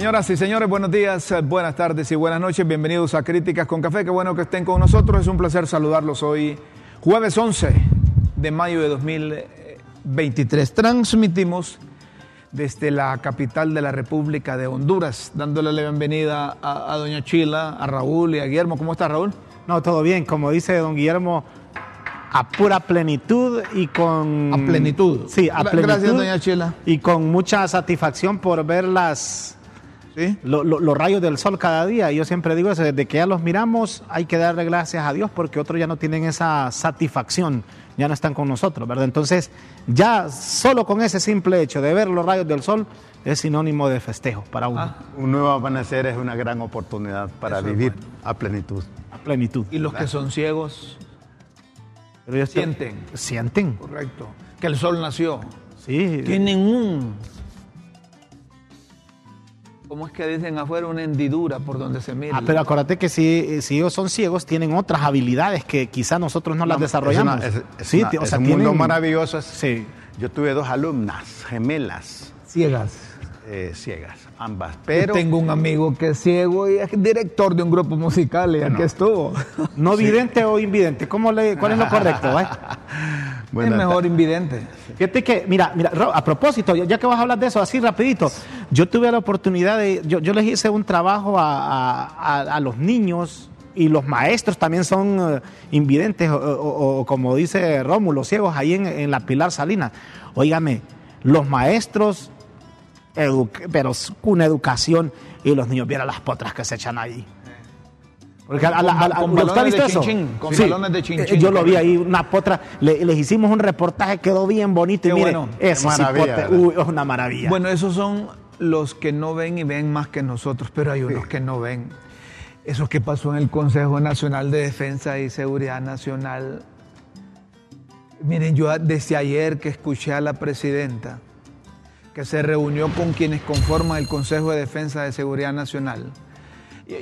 Señoras y señores, buenos días, eh, buenas tardes y buenas noches. Bienvenidos a Críticas con Café. Qué bueno que estén con nosotros. Es un placer saludarlos hoy, jueves 11 de mayo de 2023. Transmitimos desde la capital de la República de Honduras, dándole la bienvenida a, a doña Chila, a Raúl y a Guillermo. ¿Cómo está Raúl? No, todo bien. Como dice don Guillermo, a pura plenitud y con... A plenitud. Sí, a plenitud. Gracias, doña Chila. Y con mucha satisfacción por ver las... ¿Sí? lo- lo- los rayos del sol cada día. Y Yo siempre digo eso, desde que ya los miramos hay que darle gracias a Dios porque otros ya no tienen esa satisfacción, ya no están con nosotros, ¿verdad? Entonces, ya solo con ese simple hecho de ver los rayos del sol es sinónimo de festejo para uno, Ah. Un nuevo amanecer es una gran oportunidad para Eso vivir a plenitud. a plenitud. Y los que son ciegos Pero sienten, Sienten, correcto, que el sol nació. sí. Tienen un. ¿Cómo es que dicen afuera? Una hendidura por donde se mira. Ah, pero acuérdate que si, si ellos son ciegos, tienen otras habilidades que quizá nosotros no las desarrollamos. Es, una- es- es sí, una- o es sea, un tienen- mundo maravilloso. Sí. Yo tuve dos alumnas gemelas Ciegas. eh, ciegas, ambas. Pero Pero tengo un amigo que es ciego y es director de un grupo musical y aquí estuvo. No vidente o invidente, ¿cómo le, ¿cuál es lo correcto? eh? Buenas es mejor invidente. Fíjate que, mira, mira, a propósito, ya que vas a hablar de eso, así rapidito, yo tuve la oportunidad de, yo, yo les hice un trabajo a, a- los niños y los maestros también son eh, invidentes, o, o- o como dice Rómulo, ciegos, ahí en, en la Pilar Salinas. Óigame, los maestros, pero una educación, y los niños, vieran las potras que se echan ahí. Porque a- la- a la- Con ¿usted ha balones visto de eso? chinchín, con Sí. balones de chinchín. Eh, Yo lo vi ahí, una potra. Le- les hicimos un reportaje, quedó bien bonito. Qué y mire, bueno. eso sí, maravilla, uy, es una maravilla. Bueno, esos son los que no ven y ven más que nosotros, pero hay unos que no ven. Eso que pasó en el Consejo Nacional de Defensa y Seguridad Nacional. Miren, yo desde ayer que escuché a la presidenta que se reunió con quienes conforman el Consejo de Defensa de Seguridad Nacional.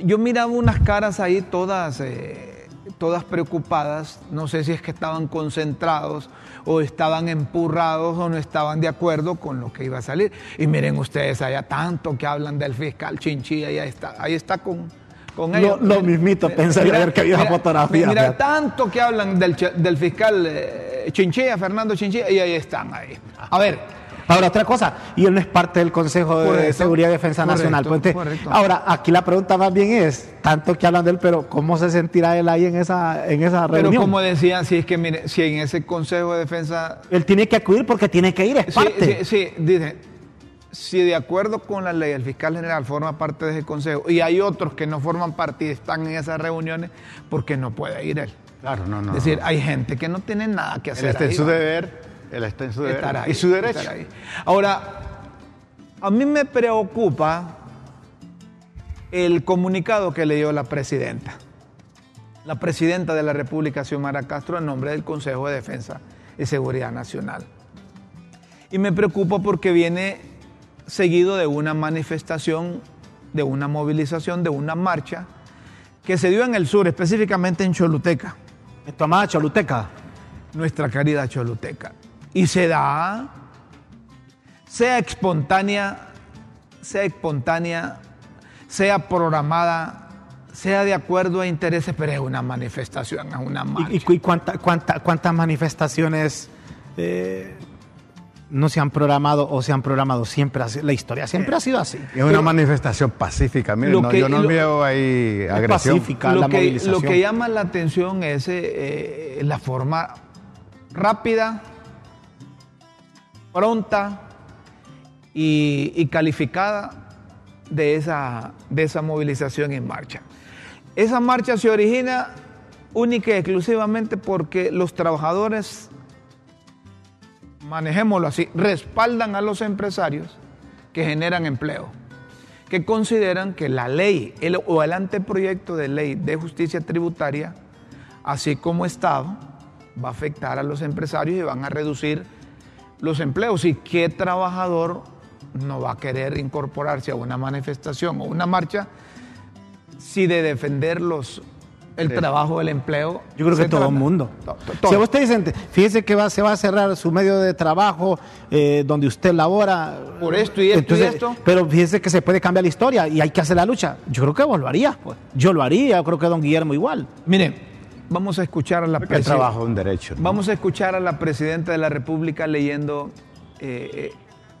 Yo miraba unas caras ahí todas, eh, todas preocupadas. No sé si es que estaban concentrados o estaban empurrados o no estaban de acuerdo con lo que iba a salir. Y miren ustedes allá tanto que hablan del fiscal Chinchilla, ahí está, ahí está con, con Lo- ellos. lo mismito pensé ayer que vi esa fotografía, Mira, tanto que hablan del, del fiscal eh, Chinchilla, Fernando Chinchilla, y ahí están ahí. A ver, Ahora, otra cosa, y él no es parte del Consejo de Correcto, Seguridad y Defensa correcto, Nacional. Pues, entonces, correcto. ahora, aquí la pregunta más bien es, tanto que hablan de él, pero ¿cómo se sentirá él ahí en esa, en esa pero reunión? como decía, si es que mire, si en ese Consejo de Defensa Él tiene que acudir porque tiene que ir, es Sí, parte. sí, sí, dice, si de acuerdo con la ley el fiscal general forma parte de ese consejo y hay otros que no forman parte y están en esas reuniones, porque no puede ir él? Claro, no, no. es decir, hay gente que no tiene nada que hacer. en ahí, su deber, él está en su deber Estar ahí, y su derecho. ahí. Ahora, a mí me preocupa el comunicado que le dio la presidenta. La presidenta de la República, Xiomara Castro, en nombre del Consejo de Defensa y Seguridad Nacional. Y me preocupa porque viene seguido de una manifestación, de una movilización, de una marcha que se dio en el sur, específicamente en Choluteca En tu amada Choluteca. nuestra querida Choluteca. Y se da, sea espontánea, sea espontánea, sea programada, sea de acuerdo a intereses, pero es una manifestación, es una marcha. ¿Y, y- cuánta- cuánta- cuántas manifestaciones eh, no se han programado o se han programado? Siempre así, la historia siempre ha sido así. Es una manifestación pacífica, mire, Lo no, que- yo no lo- veo ahí agresión. pacífica. lo, la que, movilización. lo que llama la atención es eh, eh, la forma rápida, pronta y, calificada de esa, de esa movilización en marcha. Esa marcha se origina única y exclusivamente porque los trabajadores manejémoslo así, respaldan a los empresarios que generan empleo, que consideran que la ley el, o el anteproyecto de ley de justicia tributaria, así como Estado, va a afectar a los empresarios y van a reducir los empleos. ¿Y qué trabajador no va a querer incorporarse a una manifestación o una marcha si de defender los, el trabajo, el empleo. Yo creo que todo el mundo. Si a usted dice, fíjese que va, se va a cerrar su medio de trabajo eh, donde usted labora. Por esto y esto y esto. Pero fíjese que se puede cambiar la historia y hay que hacer la lucha. Yo creo que vos lo harías, pues. Yo lo haría, yo creo que don Guillermo igual. Mire, vamos a escuchar a la presidenta. derecho. Vamos a escuchar a la presidenta de la República leyendo eh, eh,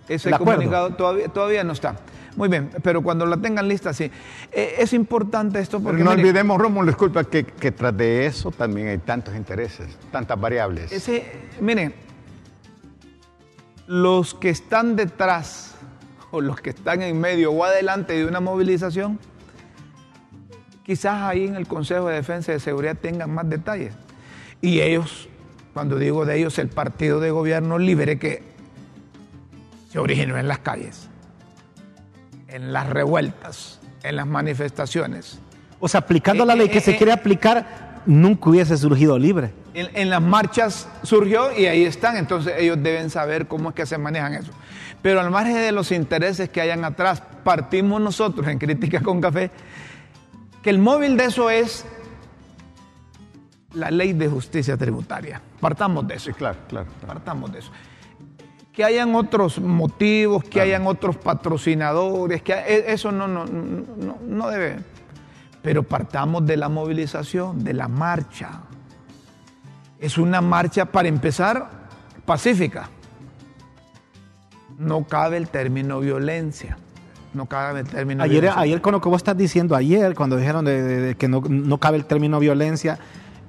ese comunicado. Todavía, todavía no está. Muy bien, pero cuando la tengan lista, sí. Eh, es importante esto porque... no olvidemos, Rómulo, disculpa, que, que, tras de eso también hay tantos intereses, tantas variables. Ese, mire, los que están detrás o los que están en medio o adelante de una movilización, quizás ahí en el Consejo de Defensa y de Seguridad tengan más detalles. Y ellos, cuando digo de ellos, el partido de gobierno libre que se originó en las calles en las revueltas, en las manifestaciones. O sea, aplicando la eh, ley que eh, se eh, quiere aplicar, nunca hubiese surgido libre. En, las marchas surgió y ahí están, entonces ellos deben saber cómo es que se manejan eso. Pero al margen de los intereses que hayan atrás, partimos nosotros en Crítica con Café, que el móvil de eso es la ley de justicia tributaria. Partamos de eso. Sí, claro, claro. Partamos de eso que hayan otros motivos, que hayan otros patrocinadores, que e, eso no, no, no, debe. Pero partamos de la movilización, de la marcha. Es una marcha, para empezar, pacífica. No cabe el término violencia. No cabe el término ayer, violencia. Ayer con lo que vos estás diciendo ayer, cuando dijeron de, que no, no cabe el término violencia,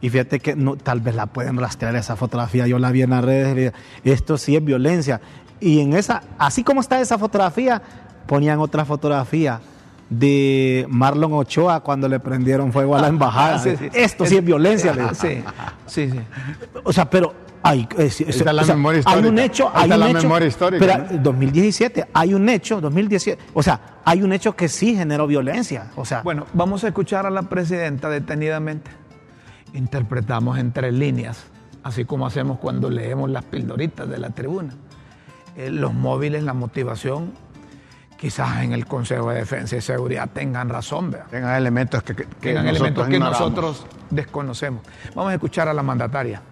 y fíjate que no, tal vez la pueden rastrear esa fotografía. Yo la vi en las redes. Esto sí es violencia. Y en esa, así como está esa fotografía, ponían otra fotografía de Marlon Ochoa cuando le prendieron fuego a la embajada. Esto sí es violencia. Sí, sí, sí. O sea, pero hay, la memoria histórica. hay un hecho, hay un la hecho, memoria histórica. Pero 2017 hay un hecho, 2017, o sea, hay un hecho que sí generó violencia, o sea. Bueno, vamos a escuchar a la presidenta detenidamente interpretamos entre líneas, así como hacemos cuando leemos las pildoritas de la tribuna. Eh, los móviles, la motivación, quizás en el Consejo de Defensa y Seguridad tengan razón, tengan elementos que, tengan nosotros, elementos que nosotros desconocemos. Vamos a escuchar a la mandataria.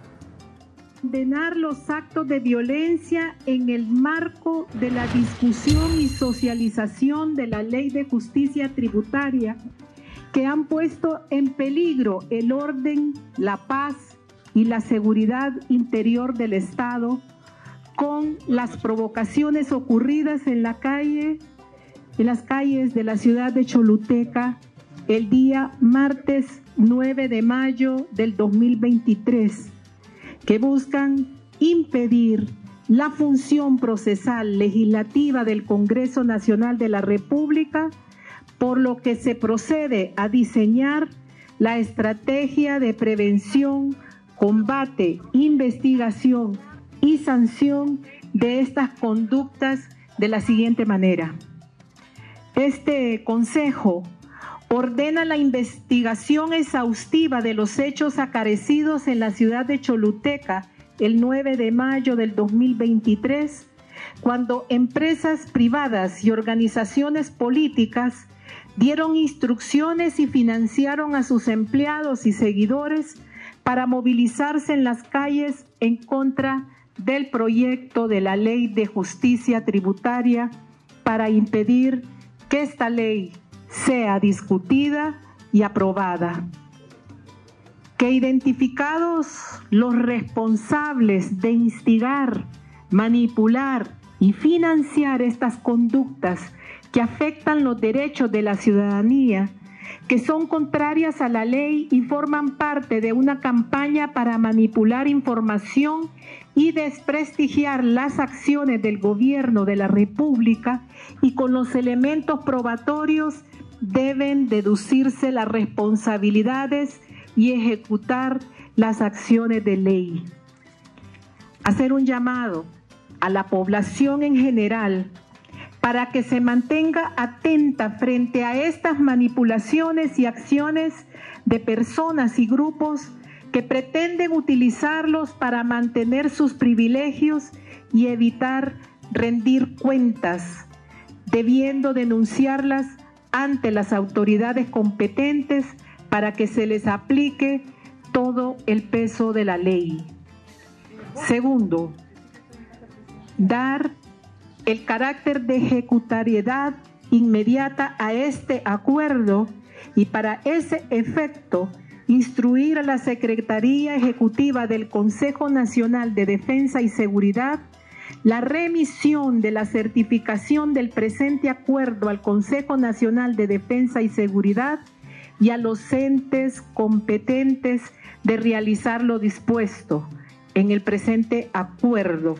Condenar los actos de violencia en el marco de la discusión y socialización de la ley de justicia tributaria que han puesto en peligro el orden, la paz y la seguridad interior del Estado con las provocaciones ocurridas en la calle, en las calles de la ciudad de Choluteca el día martes 9 de mayo del 2023, que buscan impedir la función procesal legislativa del Congreso Nacional de la República por lo que se procede a diseñar la estrategia de prevención, combate, investigación y sanción de estas conductas de la siguiente manera. Este Consejo ordena la investigación exhaustiva de los hechos acarecidos en la ciudad de Choluteca el 9 de mayo del 2023, cuando empresas privadas y organizaciones políticas dieron instrucciones y financiaron a sus empleados y seguidores para movilizarse en las calles en contra del proyecto de la ley de justicia tributaria para impedir que esta ley sea discutida y aprobada. Que identificados los responsables de instigar, manipular y financiar estas conductas que afectan los derechos de la ciudadanía, que son contrarias a la ley y forman parte de una campaña para manipular información y desprestigiar las acciones del gobierno de la República y con los elementos probatorios deben deducirse las responsabilidades y ejecutar las acciones de ley. Hacer un llamado a la población en general para que se mantenga atenta frente a estas manipulaciones y acciones de personas y grupos que pretenden utilizarlos para mantener sus privilegios y evitar rendir cuentas, debiendo denunciarlas ante las autoridades competentes para que se les aplique todo el peso de la ley. Segundo, dar el carácter de ejecutariedad inmediata a este acuerdo y para ese efecto instruir a la Secretaría Ejecutiva del Consejo Nacional de Defensa y Seguridad la remisión de la certificación del presente acuerdo al Consejo Nacional de Defensa y Seguridad y a los entes competentes de realizar lo dispuesto en el presente acuerdo,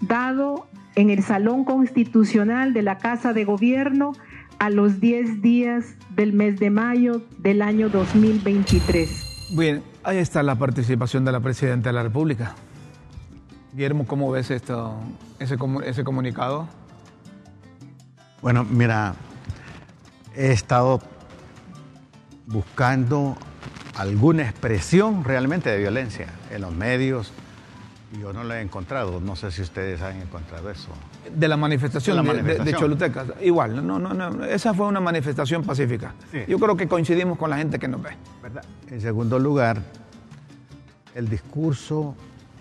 dado en el Salón Constitucional de la Casa de Gobierno a los 10 días del mes de mayo del año 2023. Bien, ahí está la participación de la Presidenta de la República. Guillermo, ¿cómo ves esto, ese, ese comunicado? Bueno, mira, he estado buscando alguna expresión realmente de violencia en los medios. Yo no lo he encontrado, no sé si ustedes han encontrado eso. De la manifestación, de, Choluteca, igual, no, no, no, esa fue una manifestación pacífica. Yo creo que coincidimos con la gente que nos ve. ¿verdad? En segundo lugar, el discurso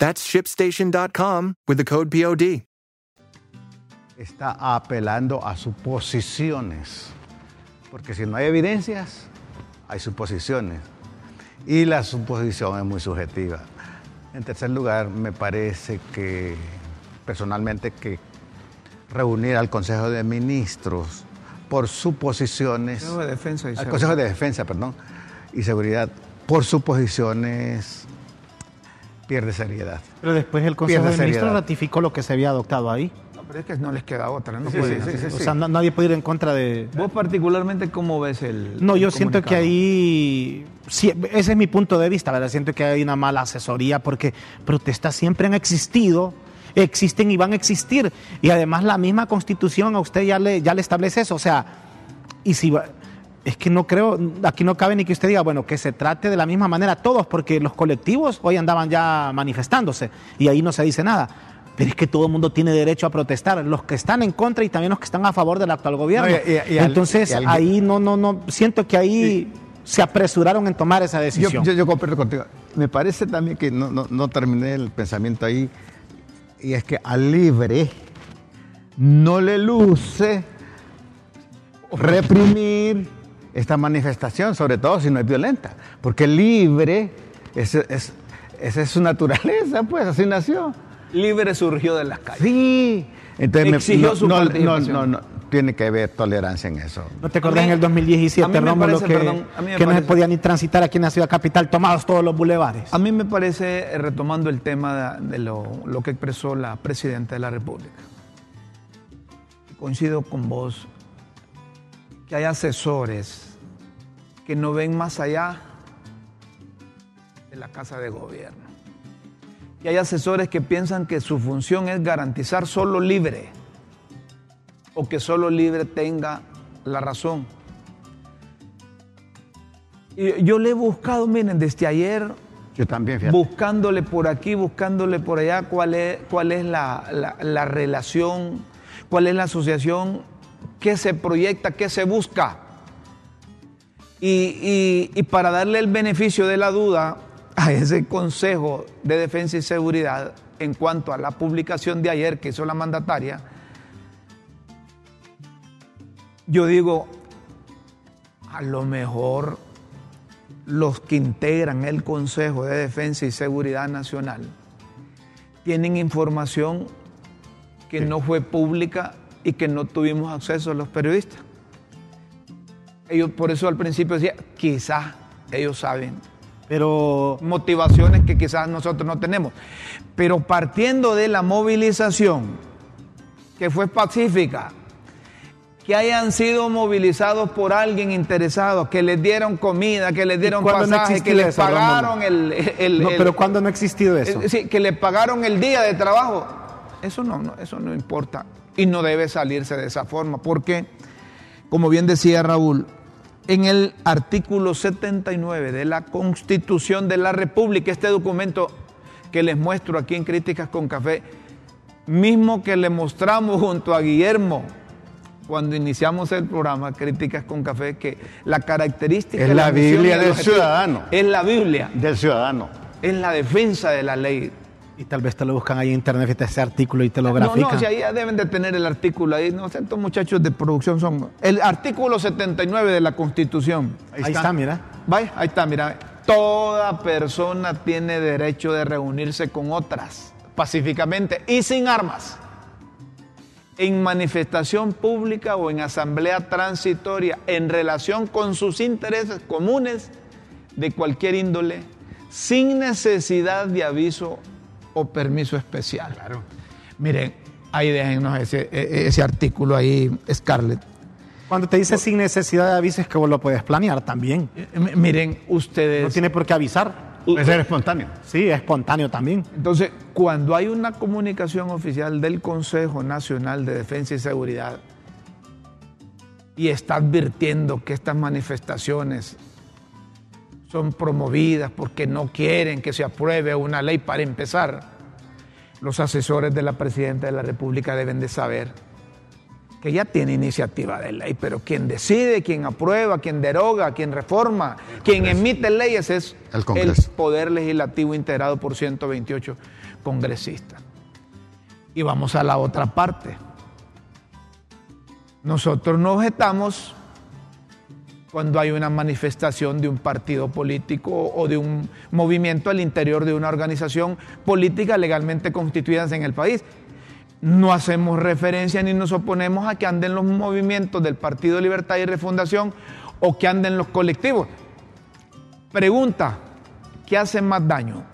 That's shipstation.com with the code POD. Está apelando a suposiciones. Porque si no hay evidencias, hay suposiciones. Y la suposición es muy subjetiva. En tercer lugar, me parece que personalmente que reunir al Consejo de Ministros por suposiciones. Consejo de Defensa y Al Consejo de Defensa, perdón, y Seguridad, por suposiciones pierde seriedad. Pero después el Consejo de Ministros ratificó lo que se había adoptado ahí. No, pero es que no les queda otra, ¿no? o sea, nadie puede ir en contra de... ¿Vos particularmente cómo ves el No, yo siento que ahí... Sí, ese es mi punto de vista, ¿verdad? Siento que hay una mala asesoría porque protestas siempre han existido existen y van a existir. Y además la misma constitución a usted ya le, ya le establece eso. O sea, y si es que no creo, aquí no cabe ni que usted diga, bueno, que se trate de la misma manera todos, porque los colectivos hoy andaban ya manifestándose y ahí no se dice nada. Pero es que todo el mundo tiene derecho a protestar, los que están en contra y también los que están a favor del actual gobierno. Entonces, ahí no, no, no, siento que ahí se apresuraron en tomar esa decisión. Yo, yo, contigo. Me parece también que no, no, no terminé el pensamiento ahí y es que al libre no le luce reprimir esta manifestación, sobre todo si no es violenta, porque libre, esa es, es, su naturaleza, pues así nació. Libre surgió de las calles. Sí, entonces Exigió su no, no, no, tiene que haber tolerancia en eso. ¿No te acordás en el 2017, Rómulo, que, que no se podía ni transitar aquí en la ciudad capital, tomados todos los bulevares? A mí me parece, eh, retomando el tema de, lo, lo, que expresó la Presidenta de la República, coincido con vos, que hay asesores que no ven más allá de la Casa de Gobierno. Y hay asesores que piensan que su función es garantizar solo libre o que solo libre tenga la razón. Y yo le he buscado, miren, desde ayer, yo también, buscándole por aquí, buscándole por allá cuál es, cuál es la, relación, cuál es la asociación, qué se proyecta, qué se busca. Y, y para darle el beneficio de la duda a ese Consejo de Defensa y Seguridad en cuanto a la publicación de ayer que hizo la mandataria, yo digo, a lo mejor los que integran el Consejo de Defensa y Seguridad Nacional tienen información que no fue pública y que no tuvimos acceso a los periodistas. Ellos, por eso al principio decía, quizás ellos saben. Pero Motivaciones que quizás nosotros no tenemos. Pero partiendo de la movilización, que fue pacífica, que hayan sido movilizados por alguien interesado, que les dieron comida, que les dieron no pasaje, que les eso, pagaron el, el- No, pero ¿cuándo no ha existido eso? sí, que le pagaron el día de trabajo. Eso no, no, eso no importa. Y no debe salirse de esa forma. Porque, como bien decía Raúl, en el artículo 79 de la Constitución de la República, este documento que les muestro aquí en Críticas con Café, mismo que le mostramos junto a Guillermo cuando iniciamos el programa Críticas con Café, que la característica Es la y Biblia el del ciudadano. Es la Biblia, Del ciudadano. es la defensa de la ley. Y tal vez te lo buscan ahí en internet, ese artículo y te lo No, grafican. no, si ahí ya deben de tener el artículo ahí. No estos muchachos de producción son. El artículo 79 de la Constitución. ahí, está. mira. Vaya, ahí está, mira. Toda persona tiene derecho de reunirse con otras pacíficamente y sin armas. En manifestación pública o en asamblea transitoria en relación con sus intereses comunes de cualquier índole, sin necesidad de aviso o permiso especial. Miren, ahí déjennos ese, e- ese artículo ahí, Scarlett. Cuando te dice sin necesidad de aviso es que vos lo puedes planear también. Eh, m- Miren, ustedes. No tiene por qué avisar. Puede ser espontáneo. Sí, es espontáneo también. Entonces, cuando hay una comunicación oficial del Consejo Nacional de Defensa y Seguridad y está advirtiendo que estas manifestaciones son promovidas porque no quieren que se apruebe una ley para empezar, los asesores de la Presidenta de la República deben de saber que ya tiene iniciativa de ley, pero quien decide, quien aprueba, quien deroga, quien reforma, quien emite leyes es El Congreso. Poder Legislativo integrado por 128 congresistas. Y vamos a la otra parte. Nosotros no objetamos cuando hay una manifestación de un partido político o de un movimiento al interior de una organización política legalmente constituida en el país. No hacemos referencia ni nos oponemos a que anden los movimientos del Partido Libertad y Refundación o que anden los colectivos. Pregunta, ¿qué hace más daño?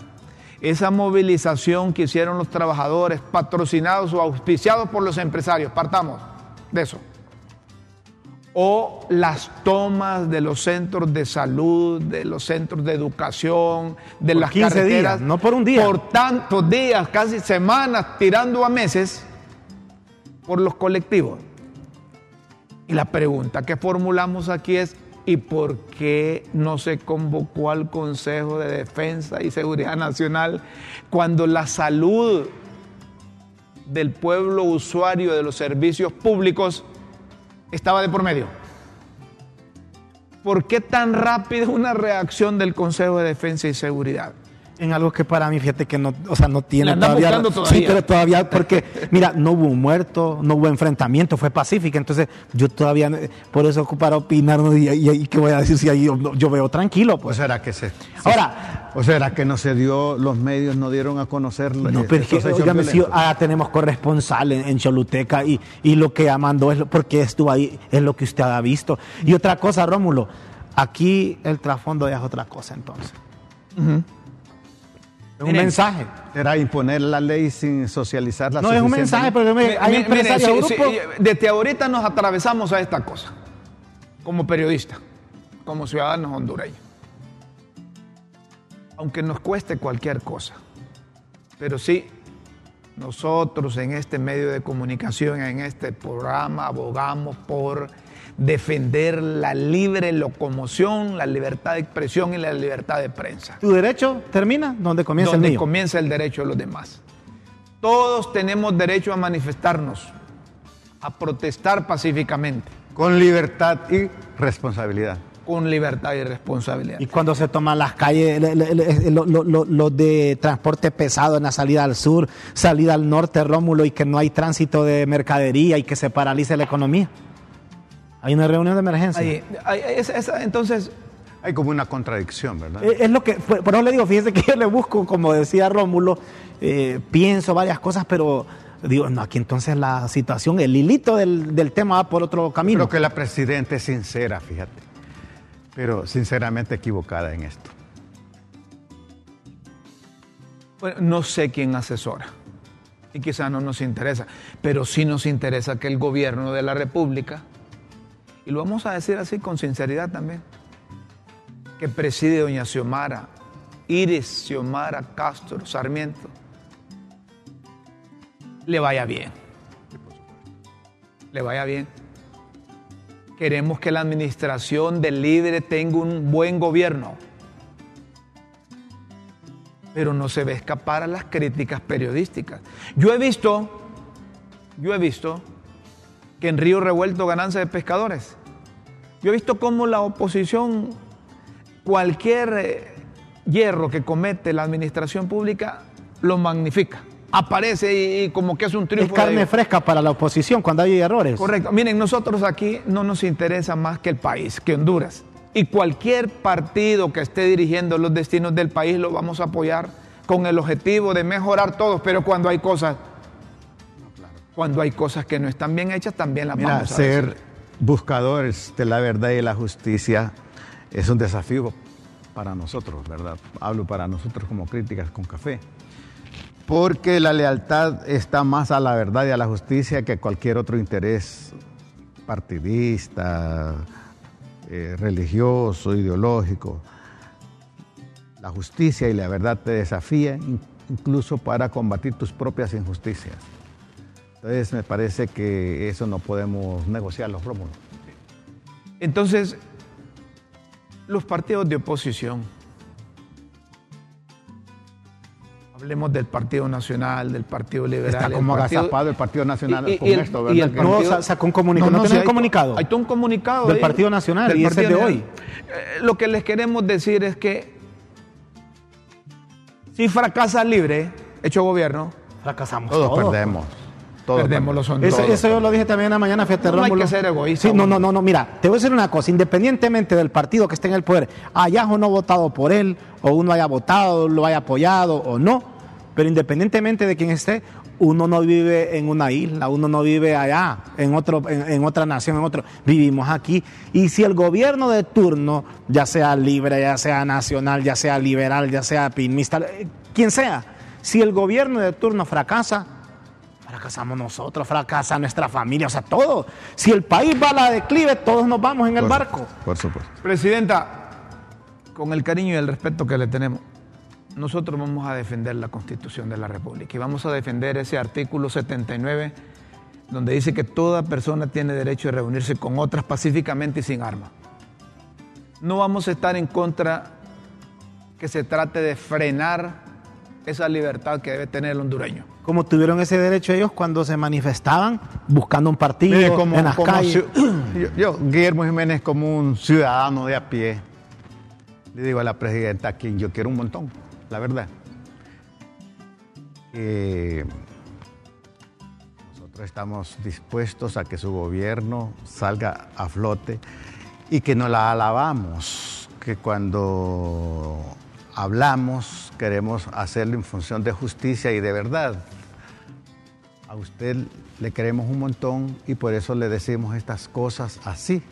Esa movilización que hicieron los trabajadores, patrocinados o auspiciados por los empresarios, partamos de eso o las tomas de los centros de salud, de los centros de educación, de Por las 15 carreteras. días, no por un día. Por tantos días, casi semanas, tirando a meses por los colectivos. Y la pregunta que formulamos aquí es, ¿y por qué no se convocó al Consejo de Defensa y Seguridad Nacional cuando la salud del pueblo usuario de los servicios públicos estaba de por medio. ¿Por qué tan rápida una reacción del Consejo de Defensa y Seguridad? En algo que para mí, fíjate que no, o sea, no tiene todavía, todavía. Sí, pero todavía, porque, mira, no hubo un muerto, no hubo enfrentamiento, fue pacífica. Entonces, yo todavía, eh, por eso para opinar, ¿no? y, y- y qué voy a decir si ahí yo, yo veo tranquilo, ¿O pues. será que se.? Ahora, ¿O será que no se dio, los medios no dieron a conocer No, pero es que, óigame, si ah, tenemos corresponsal en, en Choluteca y, y lo que mandó es lo- porque estuvo ahí, es lo que usted ha visto. Y otra cosa, Rómulo, aquí el trasfondo ya es otra cosa entonces. Es un Miren, mensaje. ¿Será imponer la ley sin socializarla No es un mensaje, pero me- hay mi- empresarios, miren, grupos. sí, desde ahorita nos atravesamos a esta cosa, como periodistas, como ciudadanos hondureños. Aunque nos cueste cualquier cosa, pero sí, nosotros en este medio de comunicación, en este programa, abogamos por defender la libre locomoción, la libertad de expresión y la libertad de prensa Tu derecho termina donde comienza donde el mío. comienza el derecho de los demás. Todos tenemos derecho a manifestarnos, a protestar pacíficamente, Con libertad y responsabilidad. con libertad y responsabilidad. Y cuando se toman las calles, le- le- le- lo, lo- lo- lo de transporte pesado en la salida al sur, salida al norte, Rómulo, y que no hay tránsito de mercadería y que se paralice la economía. Hay una reunión de emergencia. Ahí, ahí, esa- esa- entonces, Hay como una contradicción, ¿verdad? Eh, Es lo que, por por eso le digo, fíjese que yo le busco, como decía Rómulo, eh, pienso varias cosas, pero Digo, no, aquí entonces la situación, el hilito del, del tema va por otro camino. Creo que la presidenta es sincera, fíjate, pero sinceramente equivocada en esto. Bueno, no sé quién asesora y quizás no nos interesa, pero sí nos interesa que el gobierno de la República, y lo vamos a decir así con sinceridad también, que preside doña Xiomara, Iris Xiomara Castro Sarmiento, le vaya bien. Le vaya bien. Queremos que la administración del líder tenga un buen gobierno pero no se ve escapar a las críticas periodísticas. Yo he visto, yo he visto que en Río Revuelto ganancia de pescadores. Yo he visto cómo la oposición, cualquier eh, hierro que comete la administración pública, lo magnifica. Aparece y, como que es un triunfo. Es carne fresca para la oposición cuando hay errores. Correcto. Miren, nosotros aquí no nos interesa más que el país, que Honduras. Y cualquier partido que esté dirigiendo los destinos del país lo vamos a apoyar con el objetivo de mejorar todos, pero cuando hay cosas, cuando hay cosas que no están bien hechas, también las Mira, vamos a ser decir. buscadores de la verdad y la justicia es un desafío para nosotros, ¿verdad? Hablo para nosotros como críticas con café. Porque la lealtad está más a la verdad y a la justicia que cualquier otro interés partidista, eh, religioso, ideológico. La justicia y la verdad te desafían incluso para combatir tus propias injusticias. Entonces me parece que eso no podemos negociarlo, Rómulo. Entonces, los partidos de oposición, hablemos del Partido Nacional, del Partido Liberal. Está el como partido- agazapado el Partido Nacional Y- y- con y el- esto, y ¿verdad? el No, partido- sacó un comunicado. ¿No, tiene hay- un comunicado? Hay todo un comunicado. Del ahí, Partido Nacional, y ese es de hoy. Eh, Lo que les queremos decir es que si fracasa libre, hecho gobierno, Fracasamos Todos todos. perdemos. Todos perdemos los perdemos. Eso, eso yo lo dije también en la mañana, fíjate, No hay Rómulo. que ser egoísta, Sí, no, no, no, no, mira, te voy a decir una cosa, independientemente del partido que esté en el poder, haya o no votado por él, o uno haya votado, lo haya apoyado o no, pero independientemente de quién esté, uno no vive en una isla, uno no vive allá, en, otro, en, en otra nación, en otro, vivimos aquí. Y si el gobierno de turno, ya sea libre, ya sea nacional, ya sea liberal, ya sea pinista, eh, quien sea, si el gobierno de turno fracasa, Fracasamos nosotros, fracasa nuestra familia, o sea, todo. Si el país va a la declive, todos nos vamos en el barco. Por supuesto. Presidenta, con el cariño y el respeto que le tenemos, nosotros vamos a defender la Constitución de la República y vamos a defender ese artículo 79 donde dice que toda persona tiene derecho de reunirse con otras pacíficamente y sin armas. No vamos a estar en contra que se trate de frenar esa libertad que debe tener el hondureño. Como tuvieron ese derecho ellos cuando se manifestaban buscando un partido Mire, como- en las como calles. yo, yo, Guillermo Jiménez, como un ciudadano de a pie, le digo a la presidenta a quien yo quiero un montón, la verdad. que nosotros estamos dispuestos a que su gobierno salga a flote y que no la alabamos, que cuando hablamos queremos hacerlo en función de justicia y de verdad. A usted le queremos un montón y por eso le decimos estas cosas así,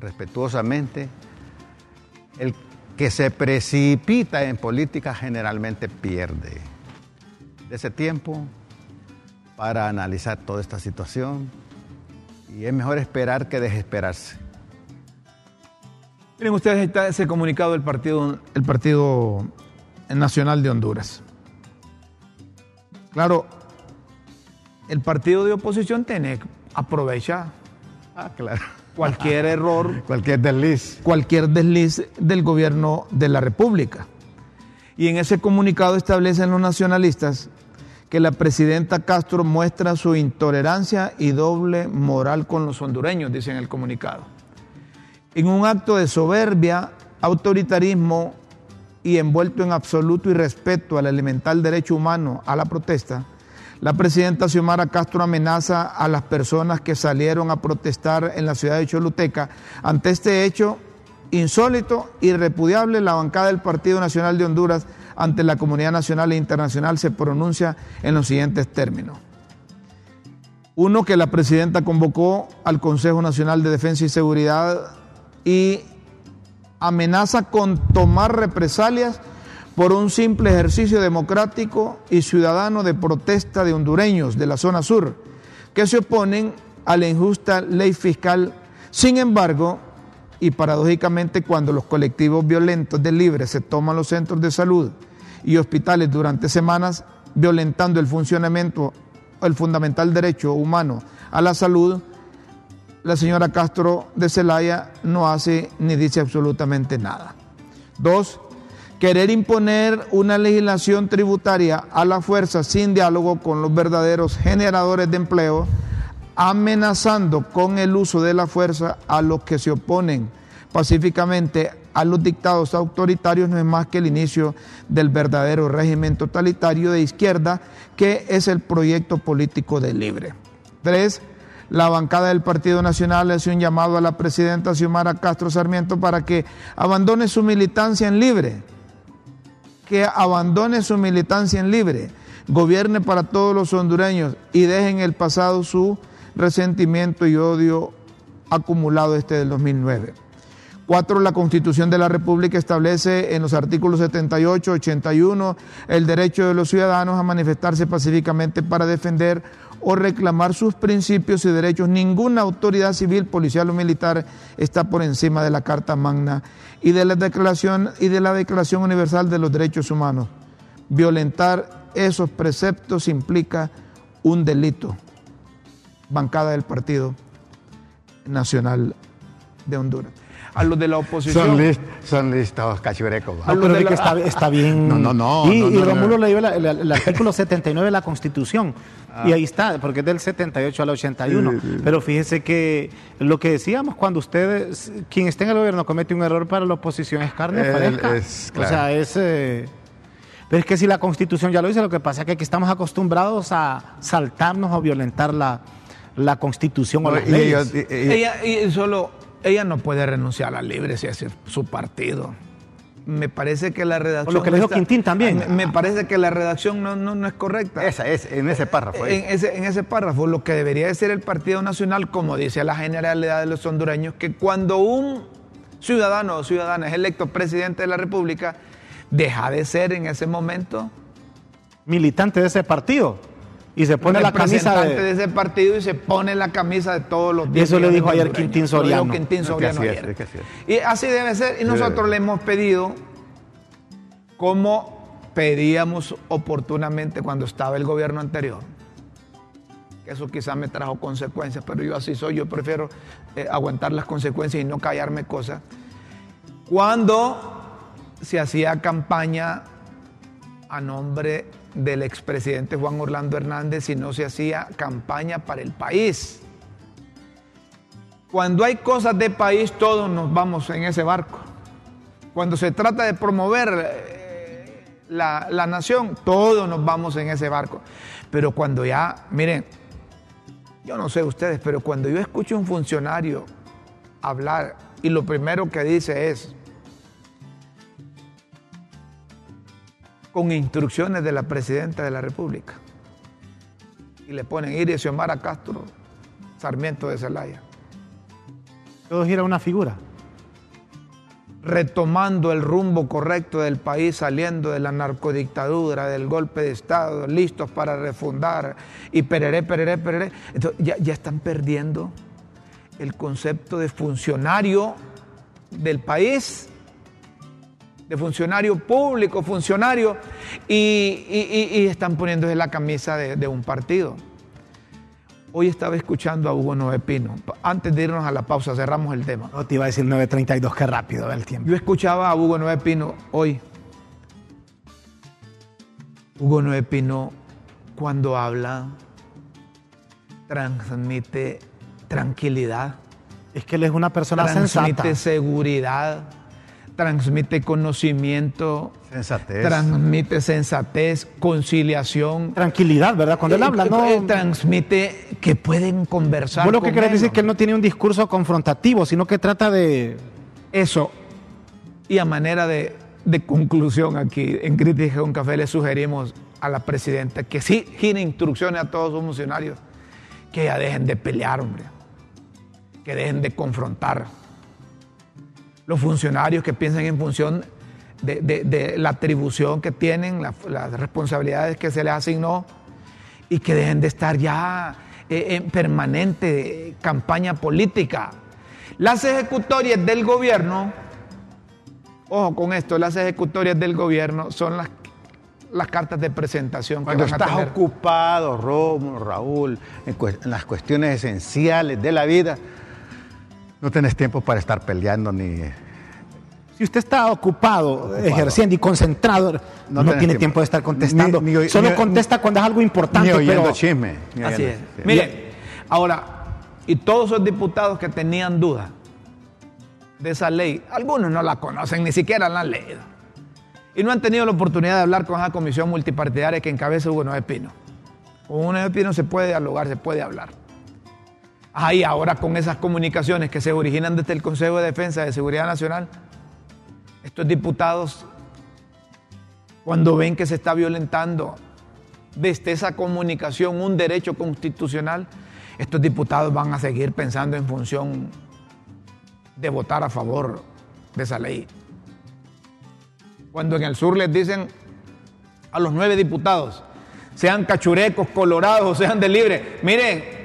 respetuosamente. El que se precipita en política generalmente pierde. De ese tiempo para analizar toda esta situación y es mejor esperar que desesperarse. Miren ustedes, está ese comunicado del Partido, el partido Nacional de Honduras. Claro, el partido de oposición tiene, aprovecha Ah, claro. cualquier error, Cualquier desliz. cualquier desliz del gobierno de la República. Y en ese comunicado establecen los nacionalistas que la presidenta Castro muestra su intolerancia y doble moral con los hondureños, dice en el comunicado. En un acto de soberbia, autoritarismo y envuelto en absoluto irrespeto al elemental derecho humano a la protesta, la presidenta Xiomara Castro amenaza a las personas que salieron a protestar en la ciudad de Choluteca ante este hecho insólito y repudiable. La bancada del Partido Nacional de Honduras ante la comunidad nacional e internacional se pronuncia en los siguientes términos. Uno, que la presidenta convocó al Consejo Nacional de Defensa y Seguridad y amenaza con tomar represalias por un simple ejercicio democrático y ciudadano de protesta de hondureños de la zona sur que se oponen a la injusta ley fiscal. Sin embargo, y paradójicamente cuando los colectivos violentos de Libre se toman los centros de salud y hospitales durante semanas, violentando el funcionamiento, el fundamental derecho humano a la salud, la señora Castro de Celaya no hace ni dice absolutamente nada. Dos, querer imponer una legislación tributaria a la fuerza sin diálogo con los verdaderos generadores de empleo, amenazando con el uso de la fuerza a los que se oponen pacíficamente a los dictados autoritarios no es más que el inicio del verdadero régimen totalitario de izquierda que es el proyecto político de Libre. Tres, la bancada del Partido Nacional hace un llamado a la presidenta Xiomara Castro Sarmiento para que abandone su militancia en Libre, que abandone su militancia en Libre, gobierne para todos los hondureños y deje en el pasado su resentimiento y odio acumulado este del 2009. Cuatro, la Constitución de la República establece en los artículos 78, 81 el derecho de los ciudadanos a manifestarse pacíficamente para defender o reclamar sus principios y derechos. Ninguna autoridad civil, policial o militar está por encima de la Carta Magna y de la Declaración y de la Declaración Universal de los Derechos Humanos. Violentar esos preceptos implica un delito. Bancada del Partido Nacional de Honduras a los de la oposición. Son, list, son listos cachurecos. No, pero de que está, está, bien. No, no, no. Y, no, y no, Romulo leyó el, el, el, artículo 79 de la Constitución. Ah. Y ahí está, porque es del 78 al 81. Sí, sí. Pero fíjese que lo que decíamos, cuando usted, quien esté en el gobierno comete un error para la oposición es carne fresca. Es, claro. O sea, es... Eh, pero es que si la Constitución ya lo dice, lo que pasa es que aquí estamos acostumbrados a saltarnos o violentar la, la Constitución o las y leyes. Y, y, ella, y solo ella no puede renunciar a la libre si es su partido. Me parece que la redacción. O lo que le dijo Quintín también. Me, me, parece que la redacción no, no, no, es correcta. Esa es, en ese párrafo. En ese, en ese párrafo, lo que debería decir el Partido Nacional, como dice la generalidad de los hondureños, que cuando un ciudadano o ciudadana es electo presidente de la República, deja de ser en ese momento militante de ese partido y se pone la camisa de... de... ese partido y se pone la camisa de todos los días. Y eso le dijo ayer Quintín Soriano. Quintín Soriano es, ayer. es es. Y así debe ser. Y nosotros sí, le hemos pedido, como pedíamos oportunamente cuando estaba el gobierno anterior, que eso quizás me trajo consecuencias, pero yo así soy, yo prefiero eh, aguantar las consecuencias y no callarme cosas. Cuando se hacía campaña a nombre del expresidente Juan Orlando Hernández y no se hacía campaña para el país. Cuando hay cosas de país, todos nos vamos en ese barco. Cuando se trata de promover eh, la, la, nación, todos nos vamos en ese barco. Pero cuando ya, miren, yo no sé ustedes, pero cuando yo escucho a un funcionario hablar y lo primero que dice es, con instrucciones de la presidenta de la República. Y le ponen Iris Xiomara Castro, Sarmiento de Celaya. Todo gira una figura. Retomando el rumbo correcto del país, saliendo de la narcodictadura, del golpe de Estado, listos para refundar y pereré, pereré, pereré. Entonces, ya, ya están perdiendo el concepto de funcionario del país de funcionario público, funcionario, y, y, y están poniéndose la camisa de, de, un partido. Hoy estaba escuchando a Hugo Novepino. Antes de irnos a la pausa, cerramos el tema. No te iba a decir 9.32, qué rápido el tiempo. Yo escuchaba a Hugo Novepino hoy. Hugo Novepino, cuando habla, transmite tranquilidad. Es que él es una persona transmite sensata. seguridad transmite conocimiento, sensatez. transmite sensatez, conciliación. Tranquilidad, ¿verdad? Cuando él habla, no. eh, transmite que pueden conversar. Bueno, lo que con querés él. decir que él no tiene un discurso confrontativo, sino que trata de. Eso. Y a manera de, de conclusión aquí, en Crítica un Café, le sugerimos a la presidenta que sí gire instrucciones a todos sus funcionarios que ya dejen de pelear, hombre. Que dejen de confrontar. Los funcionarios que piensen en función de, de- de la atribución que tienen, la- las responsabilidades que se les asignó y que dejen de estar ya eh, en permanente campaña política. Las ejecutorias del gobierno, ojo con esto, las ejecutorias del gobierno son las, las cartas de presentación Cuando que van estás a tener. ocupado, Rómulo, Raúl, en las cuestiones esenciales de la vida, no tenés tiempo para estar peleando ni... Si usted está ocupado, ejerciendo y concentrado, no, tiene tiempo de estar contestando. Ni- ni- Solo ni- contesta cuando es algo importante. Ni oyendo pero chisme. ni Así es. sí. Mire, ahora, y todos esos diputados que tenían dudas de esa ley, algunos no la conocen, ni siquiera la han leído. Y no han tenido la oportunidad de hablar con esa comisión multipartidaria que encabeza Hugo Noé Pino. Con Hugo Noé Pino se puede dialogar, se puede hablar. Ahí ahora con esas comunicaciones que se originan desde el Consejo de Defensa de Seguridad Nacional, estos diputados, cuando ven que se está violentando desde esa comunicación un derecho constitucional, estos diputados van a seguir pensando en función de votar a favor de esa ley. Cuando en el sur les dicen a los nueve diputados, sean cachurecos, colorados, sean de libre, miren,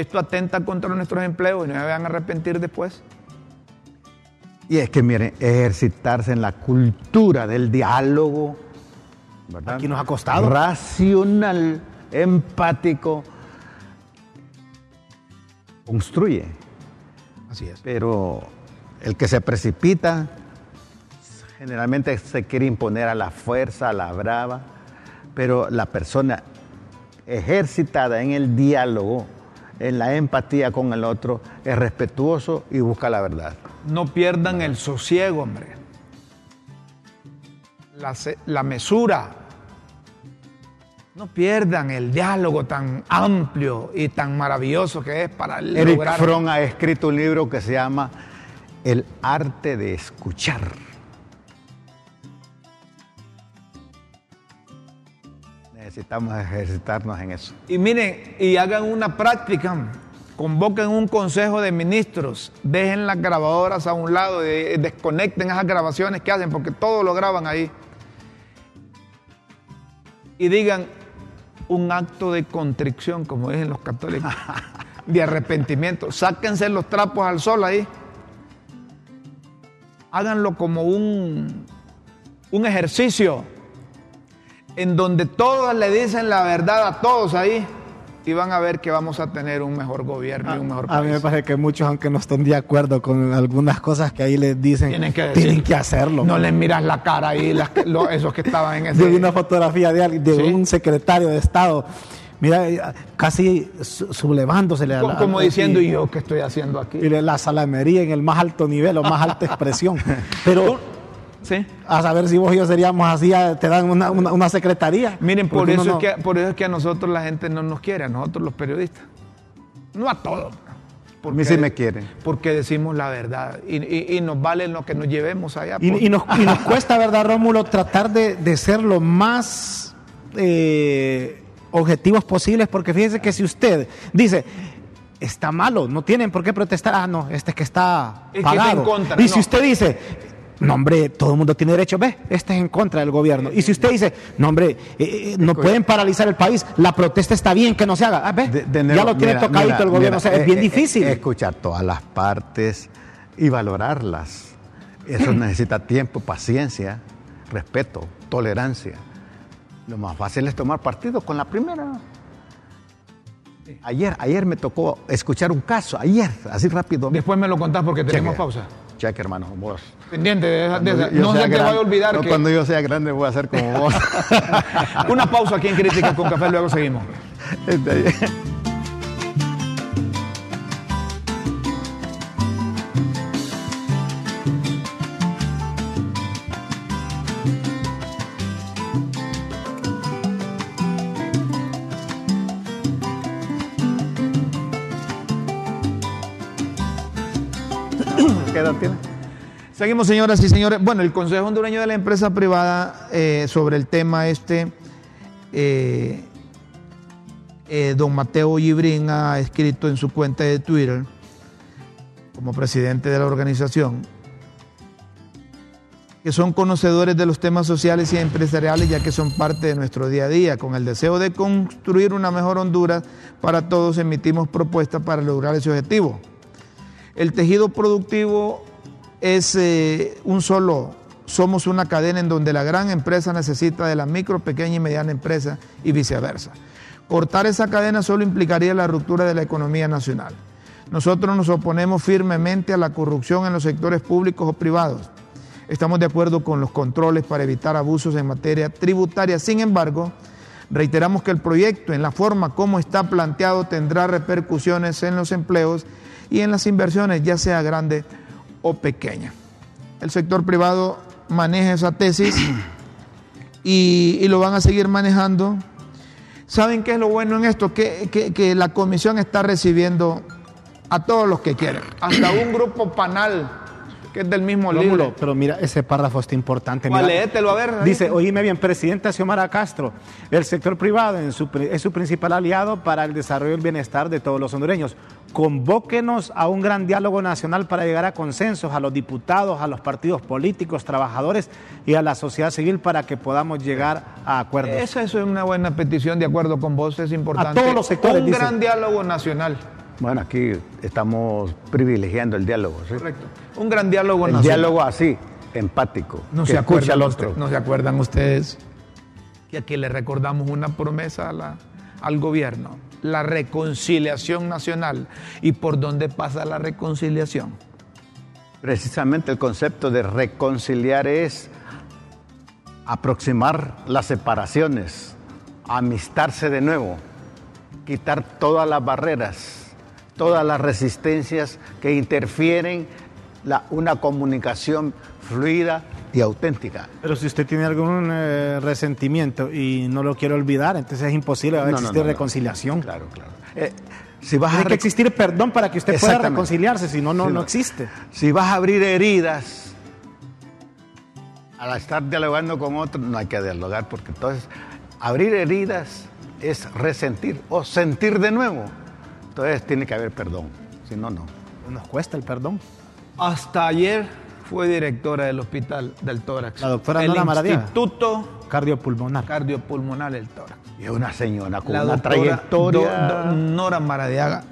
esto atenta contra nuestros empleos y no se van a arrepentir después. Y es que, miren, ejercitarse en la cultura del diálogo, ¿verdad? Aquí nos ha costado. Racional, empático, construye. Así es. Pero el que se precipita generalmente se quiere imponer a la fuerza, a la brava, pero la persona ejercitada en el diálogo, en la empatía con el otro, es respetuoso y busca la verdad. No pierdan el sosiego, hombre. La, la mesura. No pierdan el diálogo tan amplio y tan maravilloso que es para Eric lograr. Fromm ha escrito un libro que se llama El arte de escuchar. Necesitamos ejercitarnos en eso. Y miren, y hagan una práctica. Convoquen un consejo de ministros, dejen las grabadoras a un lado, y desconecten esas grabaciones que hacen, porque todo lo graban ahí. Y digan un acto de contrición, como dicen los católicos, de arrepentimiento. Sáquense los trapos al sol ahí. Háganlo como un, un ejercicio en donde todos le dicen la verdad a todos ahí y van a ver que vamos a tener un mejor gobierno y un mejor A mí me país. parece que muchos, aunque no estén de acuerdo con algunas cosas que ahí les dicen, Tienen que, decir, tienen que hacerlo. No les miras la cara ahí, las que- lo- esos que estaban en ese. Vi una fotografía de, de Sí. un secretario de Estado, mira, eh, casi su- sublevándosele a co- la- como diciendo, y- ¿y yo qué estoy haciendo aquí? y la salamería en el más alto nivel o más alta expresión. Pero Sí. a saber si vos y yo seríamos así, te dan una, una- una secretaría. Miren, por eso, es que, por eso es que a nosotros la gente no nos quiere, a nosotros los periodistas. No a todos. Por mí sí me quieren. Porque decimos la verdad y, y- y nos vale lo que nos llevemos allá. Y, por- y nos, y nos cuesta, ¿verdad, Rómulo, tratar de, de ser lo más eh, objetivos posibles? Porque fíjese que si usted dice, está malo, no tienen por qué protestar, ah, no, este es que está Es que está pagado. en contra, y si usted dice, no, hombre, todo el mundo tiene derecho, ve, este es en contra del gobierno. Y si usted dice, no, hombre, eh, eh, no pueden paralizar el país, la protesta está bien que no se haga, ah, ve, De- de ya lo tiene mira, tocadito mira, el gobierno, mira, o sea, es eh, bien difícil. escuchar todas las partes y valorarlas. Eso necesita tiempo, paciencia, respeto, tolerancia. Lo más fácil es tomar partido con la primera. Ayer, ayer me tocó escuchar un caso, ayer, así rápido. Después me lo contás porque tenemos Cheque. pausa. Cheque, hermano, vos. Pendiente de de No se te gran- vaya a olvidar no, que. Cuando yo sea grande voy a ser como vos. Una pausa aquí en Crítica con Café, luego seguimos. Seguimos, señoras y señores. Bueno, el Consejo Hondureño de la Empresa Privada eh, sobre el tema este eh, eh, don Mateo Gibrín ha escrito en su cuenta de Twitter, como presidente de la organización, que son conocedores de los temas sociales y empresariales ya que son parte de nuestro día a día. Con el deseo de construir una mejor Honduras para todos emitimos propuestas para lograr ese objetivo. El tejido productivo es eh, un solo, somos una cadena en donde la gran empresa necesita de la micro, pequeña y mediana empresa y viceversa. Cortar esa cadena solo implicaría la ruptura de la economía nacional. Nosotros nos oponemos firmemente a la corrupción en los sectores públicos o privados. Estamos de acuerdo con los controles para evitar abusos en materia tributaria. Sin embargo, reiteramos que el proyecto, en la forma como está planteado, tendrá repercusiones en los empleos y en las inversiones, ya sea grande o pequeña. El sector privado maneja esa tesis y, y lo van a seguir manejando ¿Saben qué es lo bueno en esto? Que, que, la comisión está recibiendo a todos los que quieren, hasta un grupo panal que es del mismo libro. Pero mira, ese párrafo está importante. Mira, léetelo a ver. Dice, oíme bien, presidente Xiomara Castro, el sector privado es su principal aliado para el desarrollo y el bienestar de todos los hondureños. Convóquenos a un gran diálogo nacional para llegar a consensos, a los diputados, a los partidos políticos, trabajadores y a la sociedad civil para que podamos llegar a acuerdos. Esa es una buena petición, de acuerdo con vos, es importante. A todos los sectores. Un gran diálogo nacional. Bueno, aquí estamos privilegiando el diálogo. ¿sí? Correcto. Un gran diálogo el nacional. diálogo así, empático. No se, acuerdan otro. no se acuerdan ustedes que aquí le recordamos una promesa a la, al gobierno, la reconciliación nacional. ¿Y por dónde pasa la reconciliación? Precisamente el concepto de reconciliar es aproximar las separaciones, amistarse de nuevo, quitar todas las barreras todas las resistencias que interfieren una comunicación fluida y auténtica. Pero si usted tiene algún eh, resentimiento y no lo quiere olvidar, entonces es imposible no, existir reconciliación. Claro, claro. Eh, si vas Tiene que existir perdón para que usted pueda reconciliarse, si no, no, no existe. Si vas a abrir heridas, al estar dialogando con otro, no hay que dialogar, porque entonces abrir heridas es resentir o sentir de nuevo. Entonces tiene que haber perdón, si no, no. Nos cuesta el perdón. Hasta ayer fue directora del Hospital del Tórax. La doctora el Nora Instituto Cardiopulmonar. Cardiopulmonar del Tórax. Y es una señora con una trayectoria. Nora Maradiaga.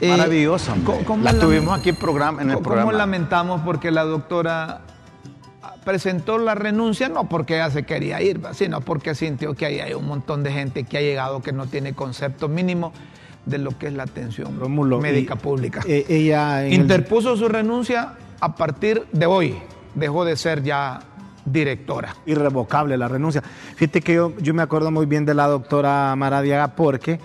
Eh, Maravillosa. la tuvimos aquí en el programa. ¿Cómo lamentamos porque la doctora presentó la renuncia no porque ella se quería ir, sino porque sintió que ahí hay un montón de gente que ha llegado que no tiene concepto mínimo de lo que es la atención médica pública. Eh, ella interpuso su renuncia a partir de hoy. Dejó de ser ya directora. Irrevocable la renuncia. Fíjate que yo, yo me acuerdo muy bien de la doctora Maradiaga porque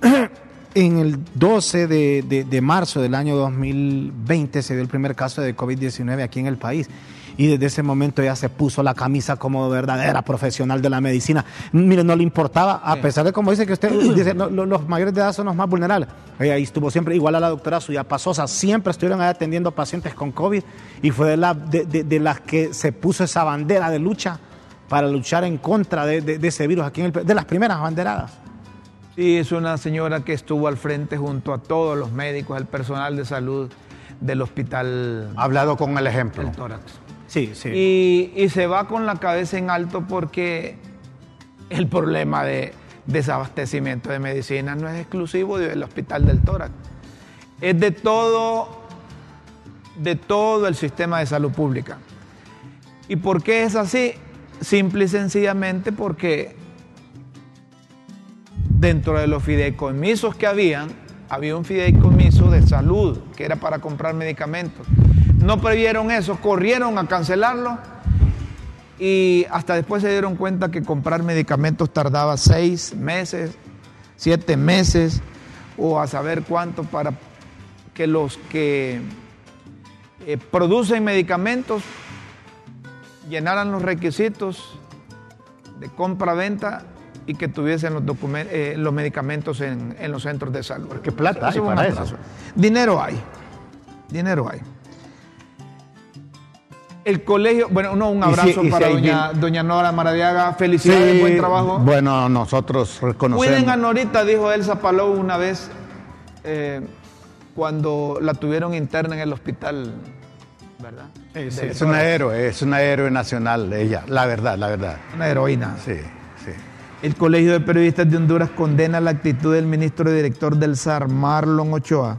en el 12 de, de marzo del año 2020 se dio el primer caso de COVID-19 aquí en el país y desde ese momento ya se puso la camisa como verdadera profesional de la medicina. Mire, no le importaba, a pesar de como dice que usted dice, los mayores de edad son los más vulnerables. Ella ahí estuvo siempre, igual a la doctora Suya Pasosa, siempre estuvieron ahí atendiendo pacientes con COVID y fue de, la, de, las que se puso esa bandera de lucha para luchar en contra de, ese virus aquí en el de las primeras banderadas. Sí, es una señora que estuvo al frente junto a todos los médicos, el personal de salud del hospital. Ha hablado con el ejemplo. Sí, sí. Y, se va con la cabeza en alto porque el problema de desabastecimiento de medicina no es exclusivo del Hospital del Tórax. Es de todo, de todo el sistema de salud pública. ¿Y por qué es así? Simple y sencillamente porque dentro de los fideicomisos que habían, había un fideicomiso de salud que era para comprar medicamentos no previeron eso, corrieron a cancelarlo y hasta después se dieron cuenta que comprar medicamentos tardaba seis meses, siete meses o a saber cuánto para que los que eh, producen medicamentos llenaran los requisitos de compra-venta y que tuviesen los, eh, los medicamentos en, los centros de salud. ¿Qué plata hay para eso? Dinero hay, dinero hay. El colegio, bueno, no, un Y abrazo y si para doña, doña Nora Maradiaga. Felicidades, Sí, buen trabajo. Bueno, nosotros reconocemos. Cuiden a Norita, dijo Elsa Palou una vez eh, cuando la tuvieron interna en el hospital, ¿verdad? Sí, sí. De- Es una héroe, es una héroe nacional ella, la verdad, la verdad. Una heroína. Sí, sí. El Colegio de Periodistas de Honduras condena la actitud del ministro director del SAR, Marlon Ochoa.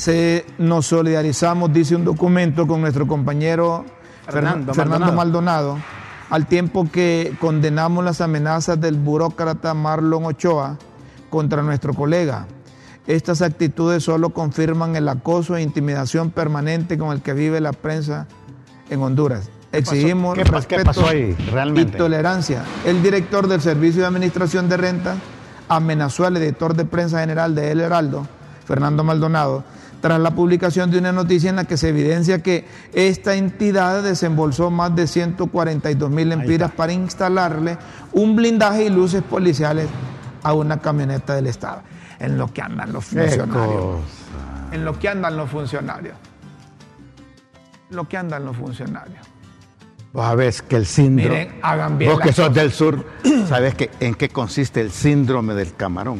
Se, nos solidarizamos, dice un documento, con nuestro compañero Fernando Fernando, Fernando Maldonado. Al tiempo que condenamos las amenazas del burócrata Marlon Ochoa contra nuestro colega. Estas actitudes solo confirman el acoso e intimidación permanente con el que vive la prensa en Honduras. Exigimos ¿Qué respeto pasó ahí, realmente? y tolerancia. El director del Servicio de Administración de Renta amenazó al editor de prensa general de El Heraldo, Fernando Maldonado, tras la publicación de una noticia en la que se evidencia que esta entidad desembolsó más de 142 mil empiras para instalarle un blindaje y luces policiales a una camioneta del Estado. En lo que andan los funcionarios. En lo que andan los funcionarios. Lo que andan los funcionarios. Vos sabés que el síndrome. Miren, hagan bien Vos que sos del sur, ¿sabés que, en qué consiste el síndrome del camarón?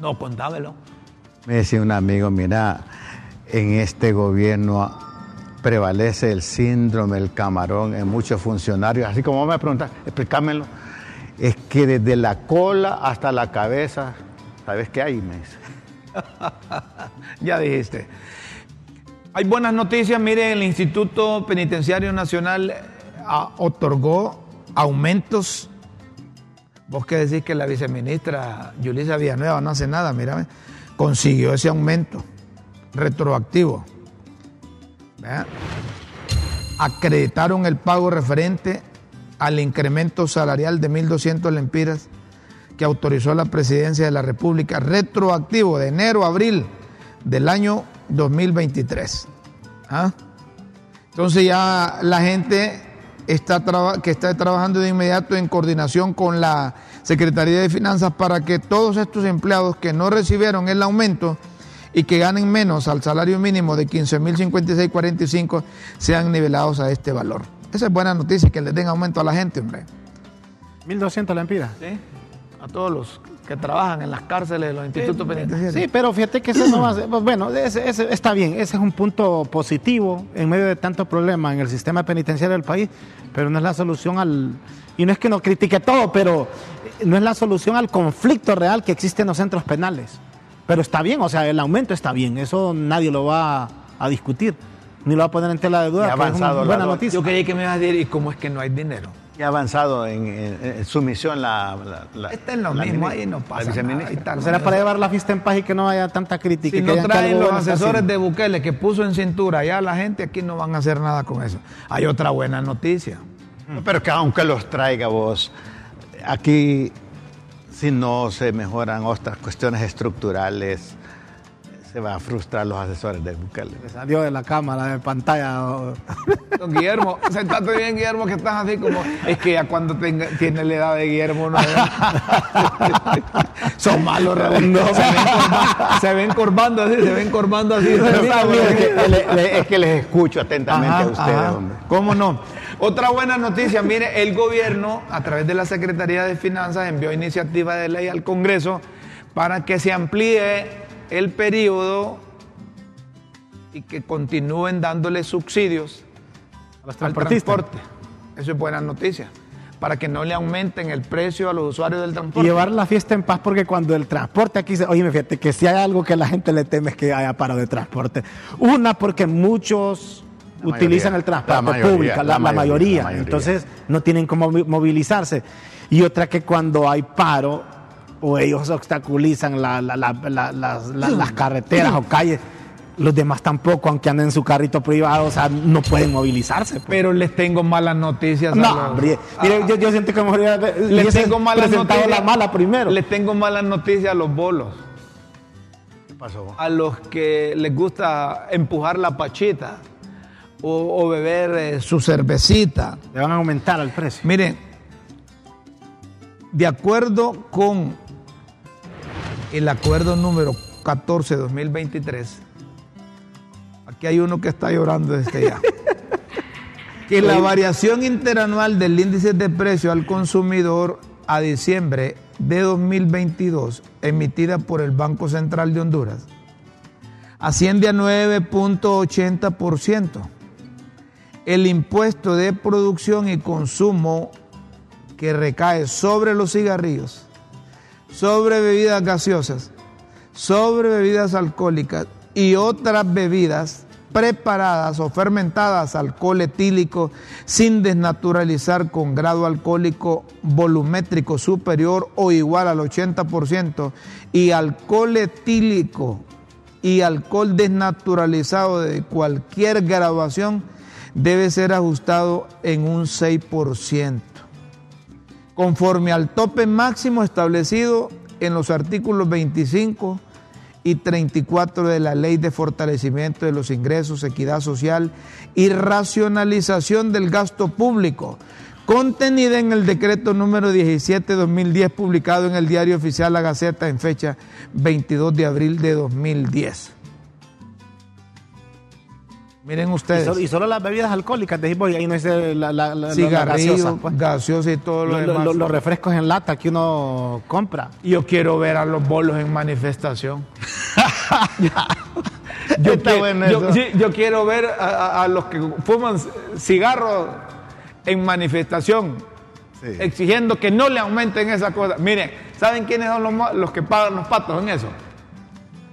No, contámelo. Me decía un amigo, mira, en este gobierno prevalece el síndrome del camarón en muchos funcionarios. Así como me preguntas, explícamelo. Es que desde la cola hasta la cabeza, ¿sabes qué hay? Me dice. Ya dijiste. Hay buenas noticias. Mire, el Instituto Penitenciario Nacional ah, otorgó aumentos. Vos que decís que la viceministra Yulisa Villanueva no hace nada, mira, consiguió ese aumento retroactivo. Acreditaron el pago referente al incremento salarial de 1.200 lempiras que autorizó la presidencia de la República, retroactivo de enero a abril del año 2023. ¿Ah? Entonces ya la gente está que está trabajando de inmediato en coordinación con la Secretaría de Finanzas para que todos estos empleados que no recibieron el aumento y que ganen menos al salario mínimo de 15.056.45 sean nivelados a este valor. Esa es buena noticia, que les den aumento a la gente, hombre. 1200 lempiras. ¿Sí? A todos los que trabajan en las cárceles de los institutos penitenciarios. Sí, pero fíjate que eso no va a ser- pues, Bueno, ese- ese está bien, ese es un punto positivo en medio de tanto problema en el sistema penitenciario del país, pero no es la solución al. Y no es que no critique todo, pero no es la solución al conflicto real que existe en los centros penales. Pero está bien, o sea, el aumento está bien, eso nadie lo va a discutir, ni lo va a poner en tela de duda. Que es una buena noticia. Yo creí que me ibas a decir, ¿y cómo es que no hay dinero? Ha avanzado en, en- en su misión la, la, la- Está en lo la mismo, ahí no la pasa nada. viceministra. ahí está, Será no, para llevar la fiesta en paz y que no haya tanta crítica. Si y que no traen los asesores de Bukele que puso en cintura ya la gente, aquí no van a hacer nada con eso. Hay otra buena noticia. Pero que aunque los traiga vos, aquí si no se mejoran otras cuestiones estructurales, se van a frustrar los asesores de Bukele. Salió de la cámara, de pantalla. Don Guillermo, sentate bien, Guillermo, que estás así como. Es que ya cuando tenga, tiene la edad de Guillermo, no Son malos, Raúl. Se, ven se ven corvando así, se ven corvando así. Es, que, le- le- es que les escucho atentamente Ajá, a ustedes, ajá. hombre. ¿Cómo no? Otra buena noticia, mire, el gobierno, a través de la Secretaría de Finanzas, envió iniciativa de ley al Congreso para que se amplíe el periodo y que continúen dándole subsidios a los al transporte. Eso es buena noticia. Para que no le aumenten el precio a los usuarios del Y transporte. llevar la fiesta en paz porque cuando el transporte aquí se... Oye, fíjate que si hay algo que la gente le teme es que haya paro de transporte. Una, porque muchos La utilizan mayoría, el transporte la mayoría, público, la, la la mayoría, mayoría, la mayoría. Entonces no tienen cómo movi- movilizarse. Y otra que cuando hay paro o ellos obstaculizan la- la- la- la- las, la- las carreteras o calles, los demás tampoco, aunque anden en su carrito privado, o sea, no pueden movilizarse. pues. Pero les tengo malas noticias. a No, los- hombre, mire, yo, yo siento que mejor Les tengo malas noticias. la mala primero. Les tengo malas noticias a los bolos. ¿Qué pasó? A los que les gusta empujar la pachita o, o beber eh, su cervecita. Le van a aumentar el precio. Miren, de acuerdo con el acuerdo número 14-2023, aquí hay uno que está llorando desde ya. que la variación interanual del índice de precio al consumidor a diciembre de 2022, emitida por el Banco Central de Honduras, asciende a 9.80%. El impuesto de producción y consumo que recae sobre los cigarrillos, sobre bebidas gaseosas, sobre bebidas alcohólicas y otras bebidas preparadas o fermentadas alcohol etílico sin desnaturalizar con grado alcohólico volumétrico superior o igual al 80% y alcohol etílico y alcohol desnaturalizado de cualquier graduación debe ser ajustado en un 6%, conforme al tope máximo establecido en los artículos 25 y 34 de la Ley de Fortalecimiento de los Ingresos, Equidad Social y Racionalización del Gasto Público, contenida en el decreto número 17-2010 publicado en el Diario Oficial La Gaceta en fecha 22 de abril de 2010. Miren ustedes. Y solo, y solo las bebidas alcohólicas, decimos, y ahí no es la, la, la, cigarrillo, gaseosa, pues. gaseosa y todo lo, Lo- demás. lo- los refrescos en lata que uno compra. Yo quiero ver a los bolos en manifestación. yo, Está qui- bueno yo- eso. sí, yo quiero ver a, los que fuman cigarros en manifestación, Sí. exigiendo que no le aumenten esa cosa. Miren, ¿saben quiénes son los, los que pagan los patos en eso?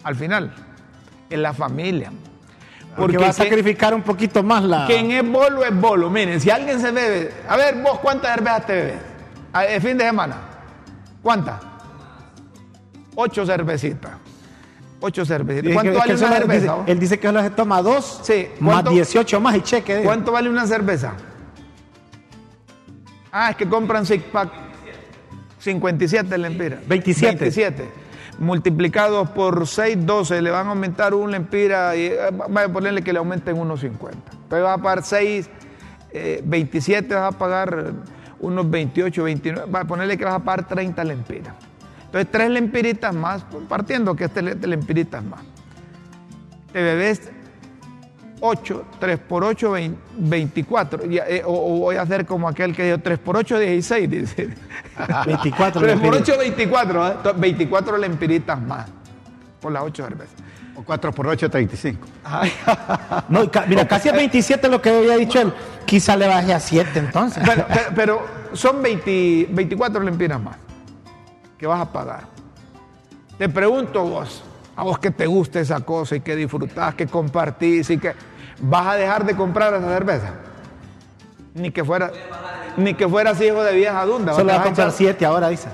Al final, es la familia. Porque va a sacrificar un poquito más la. quien es bolo es bolo. Miren, si alguien se bebe, a ver, vos, ¿cuántas cervezas te bebes? A- El fin de semana. ¿Cuántas? Ocho cervecitas. Ocho cervecitas. Es que- ¿Cuánto es que vale una cerveza? dice- él dice que solo se toma dos, Sí, más ¿cuánto- 18 más y cheque. ¿Cuánto vale una cerveza? Ah, es que compran six pack. 57 lempiras. 27. 27. Multiplicados por 6, 12, le van a aumentar un lempira y eh, vaya a ponerle que le aumenten unos 50. Entonces vas a pagar 6, eh, 27, vas a pagar unos 28, 29, va a ponerle que vas a pagar 30 lempiras. Entonces, tres lempiritas más, partiendo que este le- lempiritas más. Te bebes 8, 3 por 8, 24. Y, eh, o, o voy a hacer como aquel que dijo 3 por 8, 16. Dice. 24 3 por lempiritas. 8, 24. ¿eh? Entonces, 24 lempiritas más. Por las 8 cervezas. O 4 por 8, 35. Ay, No, mira, casi a 27 lo que había dicho él. Quizá le baje a 7 entonces. pero, pero- pero son 20 24 lempiras más que vas a pagar. Te pregunto vos, a vos que te gusta esa cosa y que disfrutás, que compartís y que vas a dejar de comprar esa cerveza. Ni que fuera, ni que fueras hijo de vieja dunda. Solo Te va a vas comprar echar- 7 ahora, dice.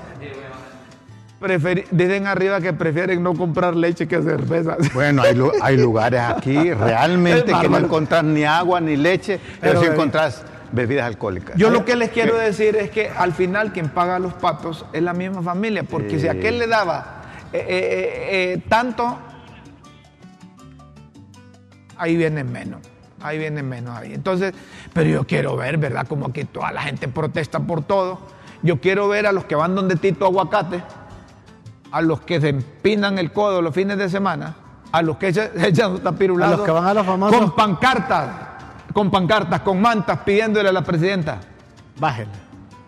preferi- dicen arriba que prefieren no comprar leche que cerveza. Bueno, hay, lu- hay lugares aquí realmente que no encontrás ni agua ni leche, pero, Pero sí encontrás bebidas alcohólicas. Yo lo que les quiero decir es que al final quien paga los patos es la misma familia, porque si aquel le daba eh, eh, eh, tanto, ahí vienen menos, ahí vienen menos ahí. Entonces, pero yo quiero ver, ¿verdad? Como que toda la gente protesta por todo. Yo quiero ver a los que van donde Tito Aguacate, a los que se empinan el codo los fines de semana, a los que echan, echan su tapirulado, A los que van a los famosos- con pancartas, con pancartas, con mantas, pidiéndole a la presidenta Bájele.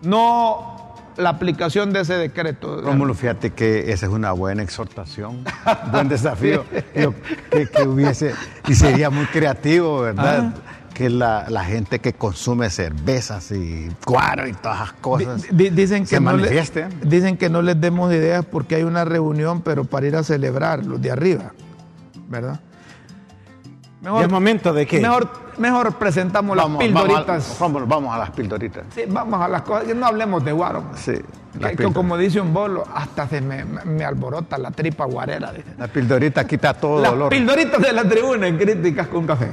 no la aplicación de ese decreto. Rómulo, fíjate que esa es una buena exhortación, buen desafío Yo- que, que hubiese, y sería muy creativo, ¿verdad? Que la, la gente que consume cervezas y cuaro y todas esas cosas Di- dicen, que se no le- dicen que no les demos ideas porque hay una reunión, pero para ir a celebrar, los de arriba, ¿verdad? Es momento de que. mejor, mejor presentamos las pildoritas. Vamos, a, vamos a las pildoritas. Sí, vamos a las cosas, no hablemos de guaro. Sí, Que- las que pildoritas. como dice un bolo, hasta se me, alborota la tripa guarera. dice. La pildorita quita todo Las dolor. pildoritas de la tribuna en Críticas con Café.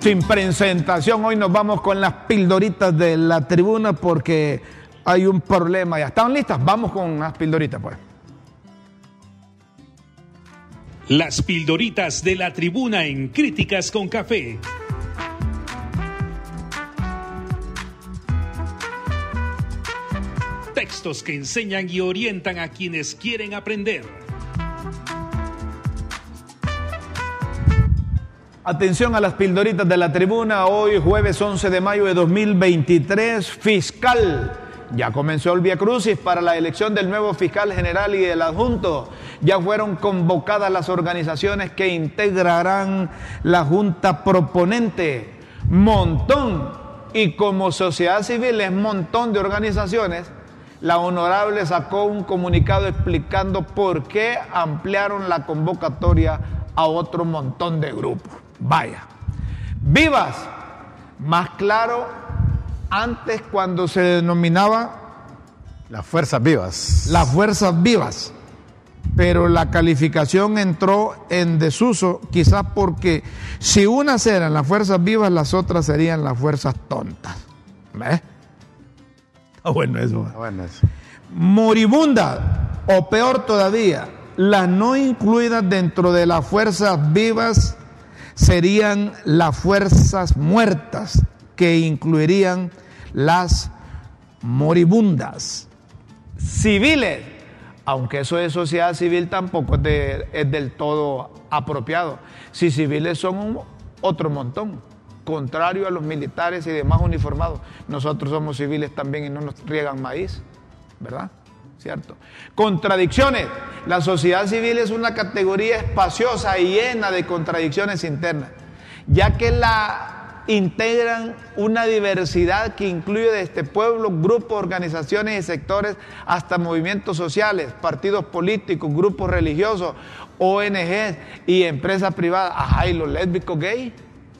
Sin presentación, hoy nos vamos con las pildoritas de la tribuna porque hay un problema. ¿Ya están listas? Vamos con las pildoritas, pues. Las pildoritas de la tribuna en Críticas con Café. Textos que enseñan y orientan a quienes quieren aprender. Atención a las pildoritas de la tribuna. Hoy, jueves 11 de mayo de 2023, fiscal. Ya comenzó el Via Crucis para la elección del nuevo fiscal general y del adjunto. Ya fueron convocadas las organizaciones que integrarán la junta proponente. Montón. Y como sociedad civil es montón de organizaciones, la honorable sacó un comunicado explicando por qué ampliaron la convocatoria a otro montón de grupos. Vaya. Vivas, más claro, antes cuando se denominaba Las fuerzas vivas. las fuerzas vivas, pero la calificación entró en desuso, quizás porque si unas eran las fuerzas vivas, las otras serían las fuerzas tontas. ¿Ves? Está bueno eso. Bueno, eso. moribunda o peor todavía, las no incluidas dentro de las fuerzas vivas serían las fuerzas muertas que incluirían las moribundas. Civiles, aunque eso de sociedad civil tampoco es, de- es del todo apropiado. Si civiles son otro montón, contrario a los militares y demás uniformados. Nosotros somos civiles también y no nos riegan maíz, ¿verdad? ¿Cierto? Contradicciones. La sociedad civil es una categoría espaciosa y llena de contradicciones internas, ya que la integran una diversidad que incluye de este pueblo grupos, organizaciones y sectores, hasta movimientos sociales, partidos políticos, grupos religiosos, ONGs y empresas privadas. Ajá, y los lésbicos gay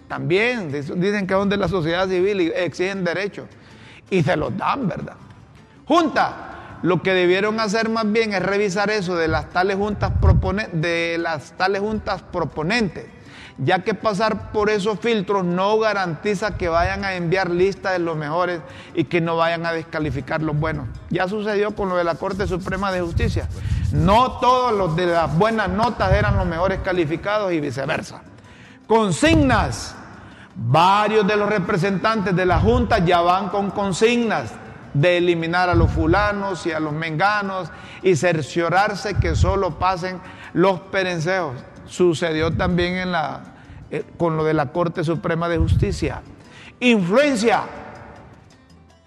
también dicen que son de la sociedad civil y exigen derechos. Y se los dan, ¿verdad? Junta. Lo que debieron hacer más bien es revisar eso de las tales juntas, propone- de las tales juntas proponentes, ya que pasar por esos filtros no garantiza que vayan a enviar listas de los mejores y que no vayan a descalificar los buenos. Ya sucedió con lo de la Corte Suprema de Justicia. No todos los de las buenas notas eran los mejores calificados y viceversa. Consignas. Varios de los representantes de la Junta ya van con consignas de eliminar a los fulanos y a los menganos y cerciorarse que solo pasen los perenceos. Sucedió también en la, eh, con lo de la Corte Suprema de Justicia. Influencia.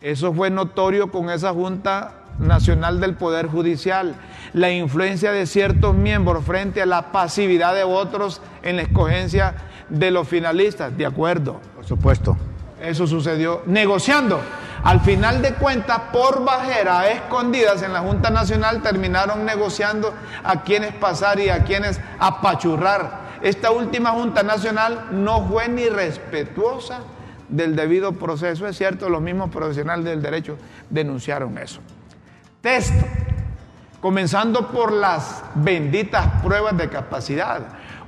Eso fue notorio con esa Junta Nacional del Poder Judicial. La influencia de ciertos miembros frente a la pasividad de otros en la escogencia de los finalistas. De acuerdo. Por supuesto. Eso sucedió negociando. Al final de cuentas, por bajera, escondidas en la Junta Nacional, terminaron negociando a quienes pasar y a quienes apachurrar. Esta última Junta Nacional no fue ni respetuosa del debido proceso. Es cierto, los mismos profesionales del derecho denunciaron eso. Texto. Comenzando por las benditas pruebas de capacidad.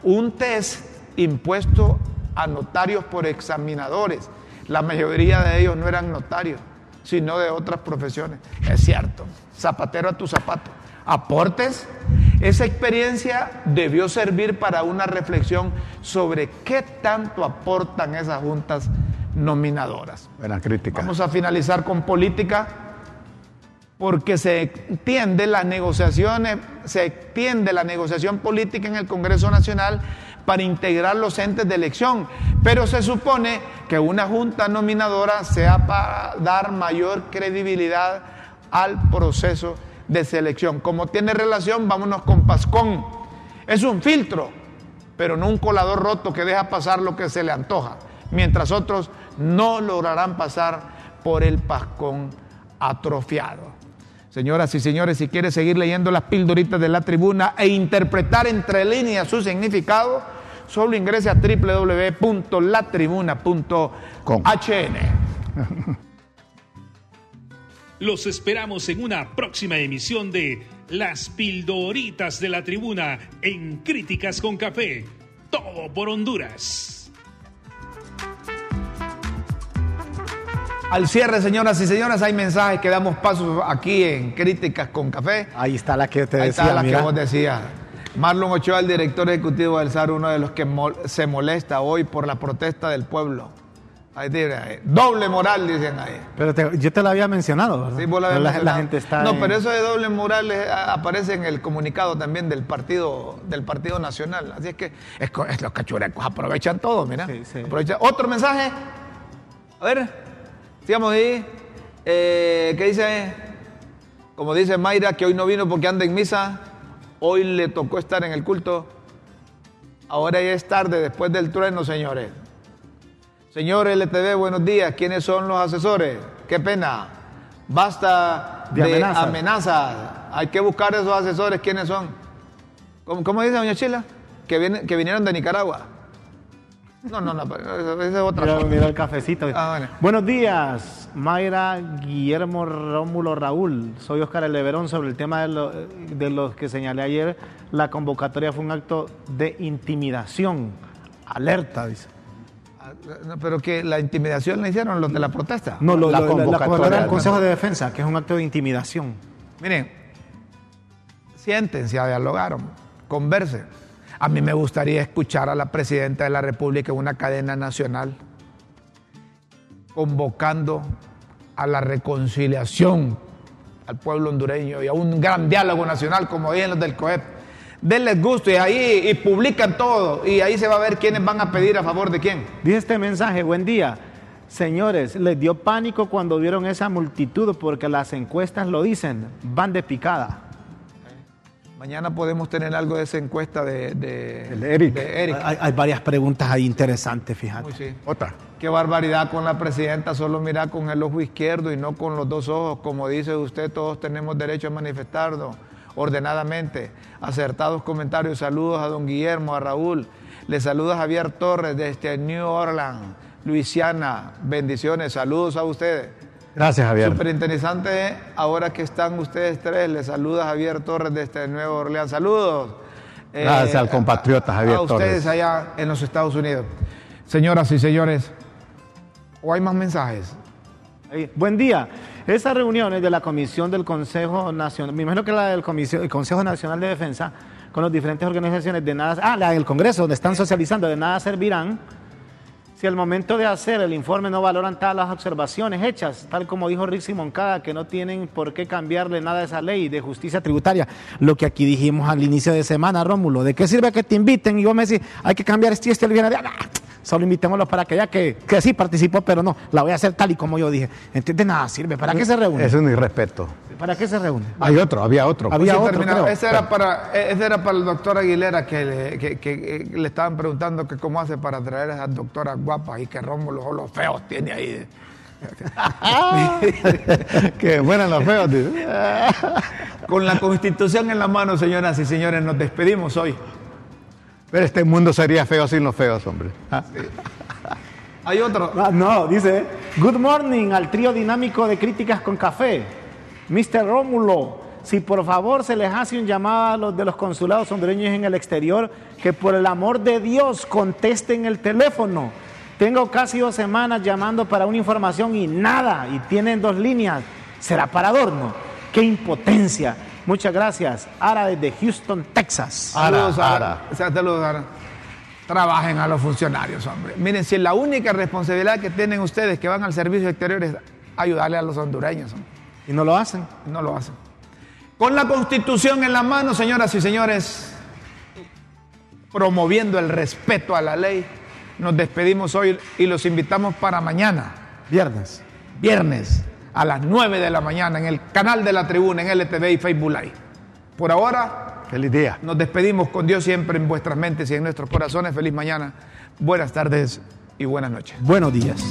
Un test impuesto a notarios por examinadores. La mayoría de ellos no eran notarios, sino de otras profesiones. Es cierto, zapatero a tu zapato. Aportes. Esa experiencia debió servir para una reflexión sobre qué tanto aportan esas juntas nominadoras. Buena crítica. Vamos a finalizar con política porque se extiende las negociaciones, se extiende la negociación política en el Congreso Nacional para integrar los entes de elección, pero se supone que una junta nominadora sea para dar mayor credibilidad al proceso de selección. Como tiene relación, vámonos con Pascón. Es un filtro, pero no un colador roto que deja pasar lo que se le antoja, mientras otros no lograrán pasar por el Pascón atrofiado. Señoras y señores, si quiere seguir leyendo las pildoritas de la tribuna e interpretar entre líneas su significado, solo ingrese a www.latribuna.hn. Los esperamos en una próxima emisión de Las Pildoritas de la Tribuna en Críticas con Café. Todo por Honduras. Al cierre, señoras y señores, hay mensajes que damos paso aquí en Críticas con Café. Ahí está la que te Ahí decía. está la mira. que vos decías. Marlon Ochoa, el director ejecutivo del SAR, uno de los que mol- se molesta hoy por la protesta del pueblo. Ahí tiene, ahí. Doble moral, dicen ahí. Pero te- yo te lo había mencionado, ¿verdad? Sí, vos Pero habías la, mencionado. la gente está. No, en- pero eso de doble moral a- aparece en el comunicado también del partido, del partido Nacional. Así es que es los cachurecos aprovechan todo, mira. Sí, sí. Aprovechan. Otro mensaje. A ver, sigamos ahí. Eh, ¿Qué dice? Como dice Mayra, que hoy no vino porque anda en misa. Hoy le tocó estar en el culto. Ahora ya es tarde, después del trueno, señores. Señor LTV, buenos días. ¿Quiénes son los asesores? Qué pena. Basta De de, amenazas. amenazas. Hay que buscar esos asesores. ¿Quiénes son? ¿Cómo, cómo dice doña Chila? Que, viene- que vinieron de Nicaragua. No, no, no. es otra Mira, forma. mira el cafecito. Ah, bueno. Buenos días, Mayra, Guillermo, Rómulo, Raúl. Soy Oscar Eleverón sobre el tema de, lo- de los que señalé ayer. La convocatoria fue un acto de intimidación. Alerta, dice. Ah, Pero que la intimidación la hicieron los de la protesta. No, lo, La lo- la- la convocatoria, del. Consejo de Defensa, que es un acto de intimidación. Miren, siéntense a dialogar, conversen. A mí me gustaría escuchar a la presidenta de la República en una cadena nacional convocando a la reconciliación al pueblo hondureño y a un gran diálogo nacional como dicen los del COEP. Denles gusto y ahí y publican todo y ahí se va a ver quiénes van a pedir a favor de quién. Dice este mensaje, buen día. Señores, les dio pánico cuando vieron esa multitud porque las encuestas lo dicen, van de picada. Mañana podemos tener algo de esa encuesta de, de, El Eric. de Eric. Hay, hay varias preguntas ahí interesantes, fíjate. Uy, sí. Otra. Qué barbaridad con la presidenta, solo mira con el ojo izquierdo y no con los dos ojos. Como dice usted, todos tenemos derecho a manifestarnos ordenadamente. Acertados comentarios, saludos a don Guillermo, a Raúl. Le saluda Javier Torres desde New Orleans, Luisiana. Bendiciones, saludos a ustedes. Gracias, Javier. Súper interesante, ahora que están ustedes tres, les saluda Javier Torres desde Nueva Orleans. Saludos. Eh, Gracias al compatriota Javier a ustedes Torres. allá en los Estados Unidos. Señoras y señores, ¿o hay más mensajes? Buen día. Esas reuniones de la Comisión del Consejo Nacional, me imagino que la del Comisión- el Consejo Nacional de Defensa, con las diferentes organizaciones de nada, ah, la del Congreso, donde están socializando, de nada servirán, si al momento de hacer el informe no valoran todas las observaciones hechas, tal como dijo Rick Moncada, que no tienen por qué cambiarle nada a esa ley de justicia tributaria. Lo que aquí dijimos al inicio de semana, Rómulo, ¿de qué sirve que te inviten? Y vos me decís, hay que cambiar este y este, el viernes. Ah, Solo invitémoslo para que ya que, que sí participó, pero no, la voy a hacer tal y como yo dije. Entonces, de nada sirve. ¿Para qué se reúne? Es un irrespeto. ¿Para qué se reúne? Hay otro, había otro. Había Sí, otro, creo. Ese era, para, ese era para el doctor Aguilera que le, que- que, eh, le estaban preguntando que cómo hace para traer a esas doctoras guapas y que Rómulo los feos tiene ahí. que buenas los feos. dice. Con la constitución en la mano, señoras y señores, nos despedimos hoy. Pero este mundo sería feo sin los feos, hombre. Ah, Hay otro. Ah, no, dice, good morning al trío dinámico de críticas con café. Mr. Rómulo, si por favor se les hace un llamado a los de los consulados hondureños en el exterior, que por el amor de Dios contesten el teléfono. Tengo casi dos semanas llamando para una información y nada, y tienen dos líneas. ¿Será para adorno? ¡Qué impotencia! Muchas gracias. Ara desde Houston, Texas. Saludos, Ara, Ara. O sea, saludos, Ara. Trabajen a los funcionarios, hombre. Miren, si la única responsabilidad que tienen ustedes que van al servicio exterior es ayudarle a los hondureños, hombre. Y no lo hacen. no lo hacen. Con la constitución en la mano, señoras y señores, promoviendo el respeto a la ley, nos despedimos hoy y los invitamos para mañana, Viernes. viernes, a las 9 de la mañana, en el canal de la tribuna, en LTV y Facebook Live. Por ahora, Feliz día. nos despedimos con Dios siempre en vuestras mentes y en nuestros corazones. Feliz mañana, buenas tardes y buenas noches. Buenos días.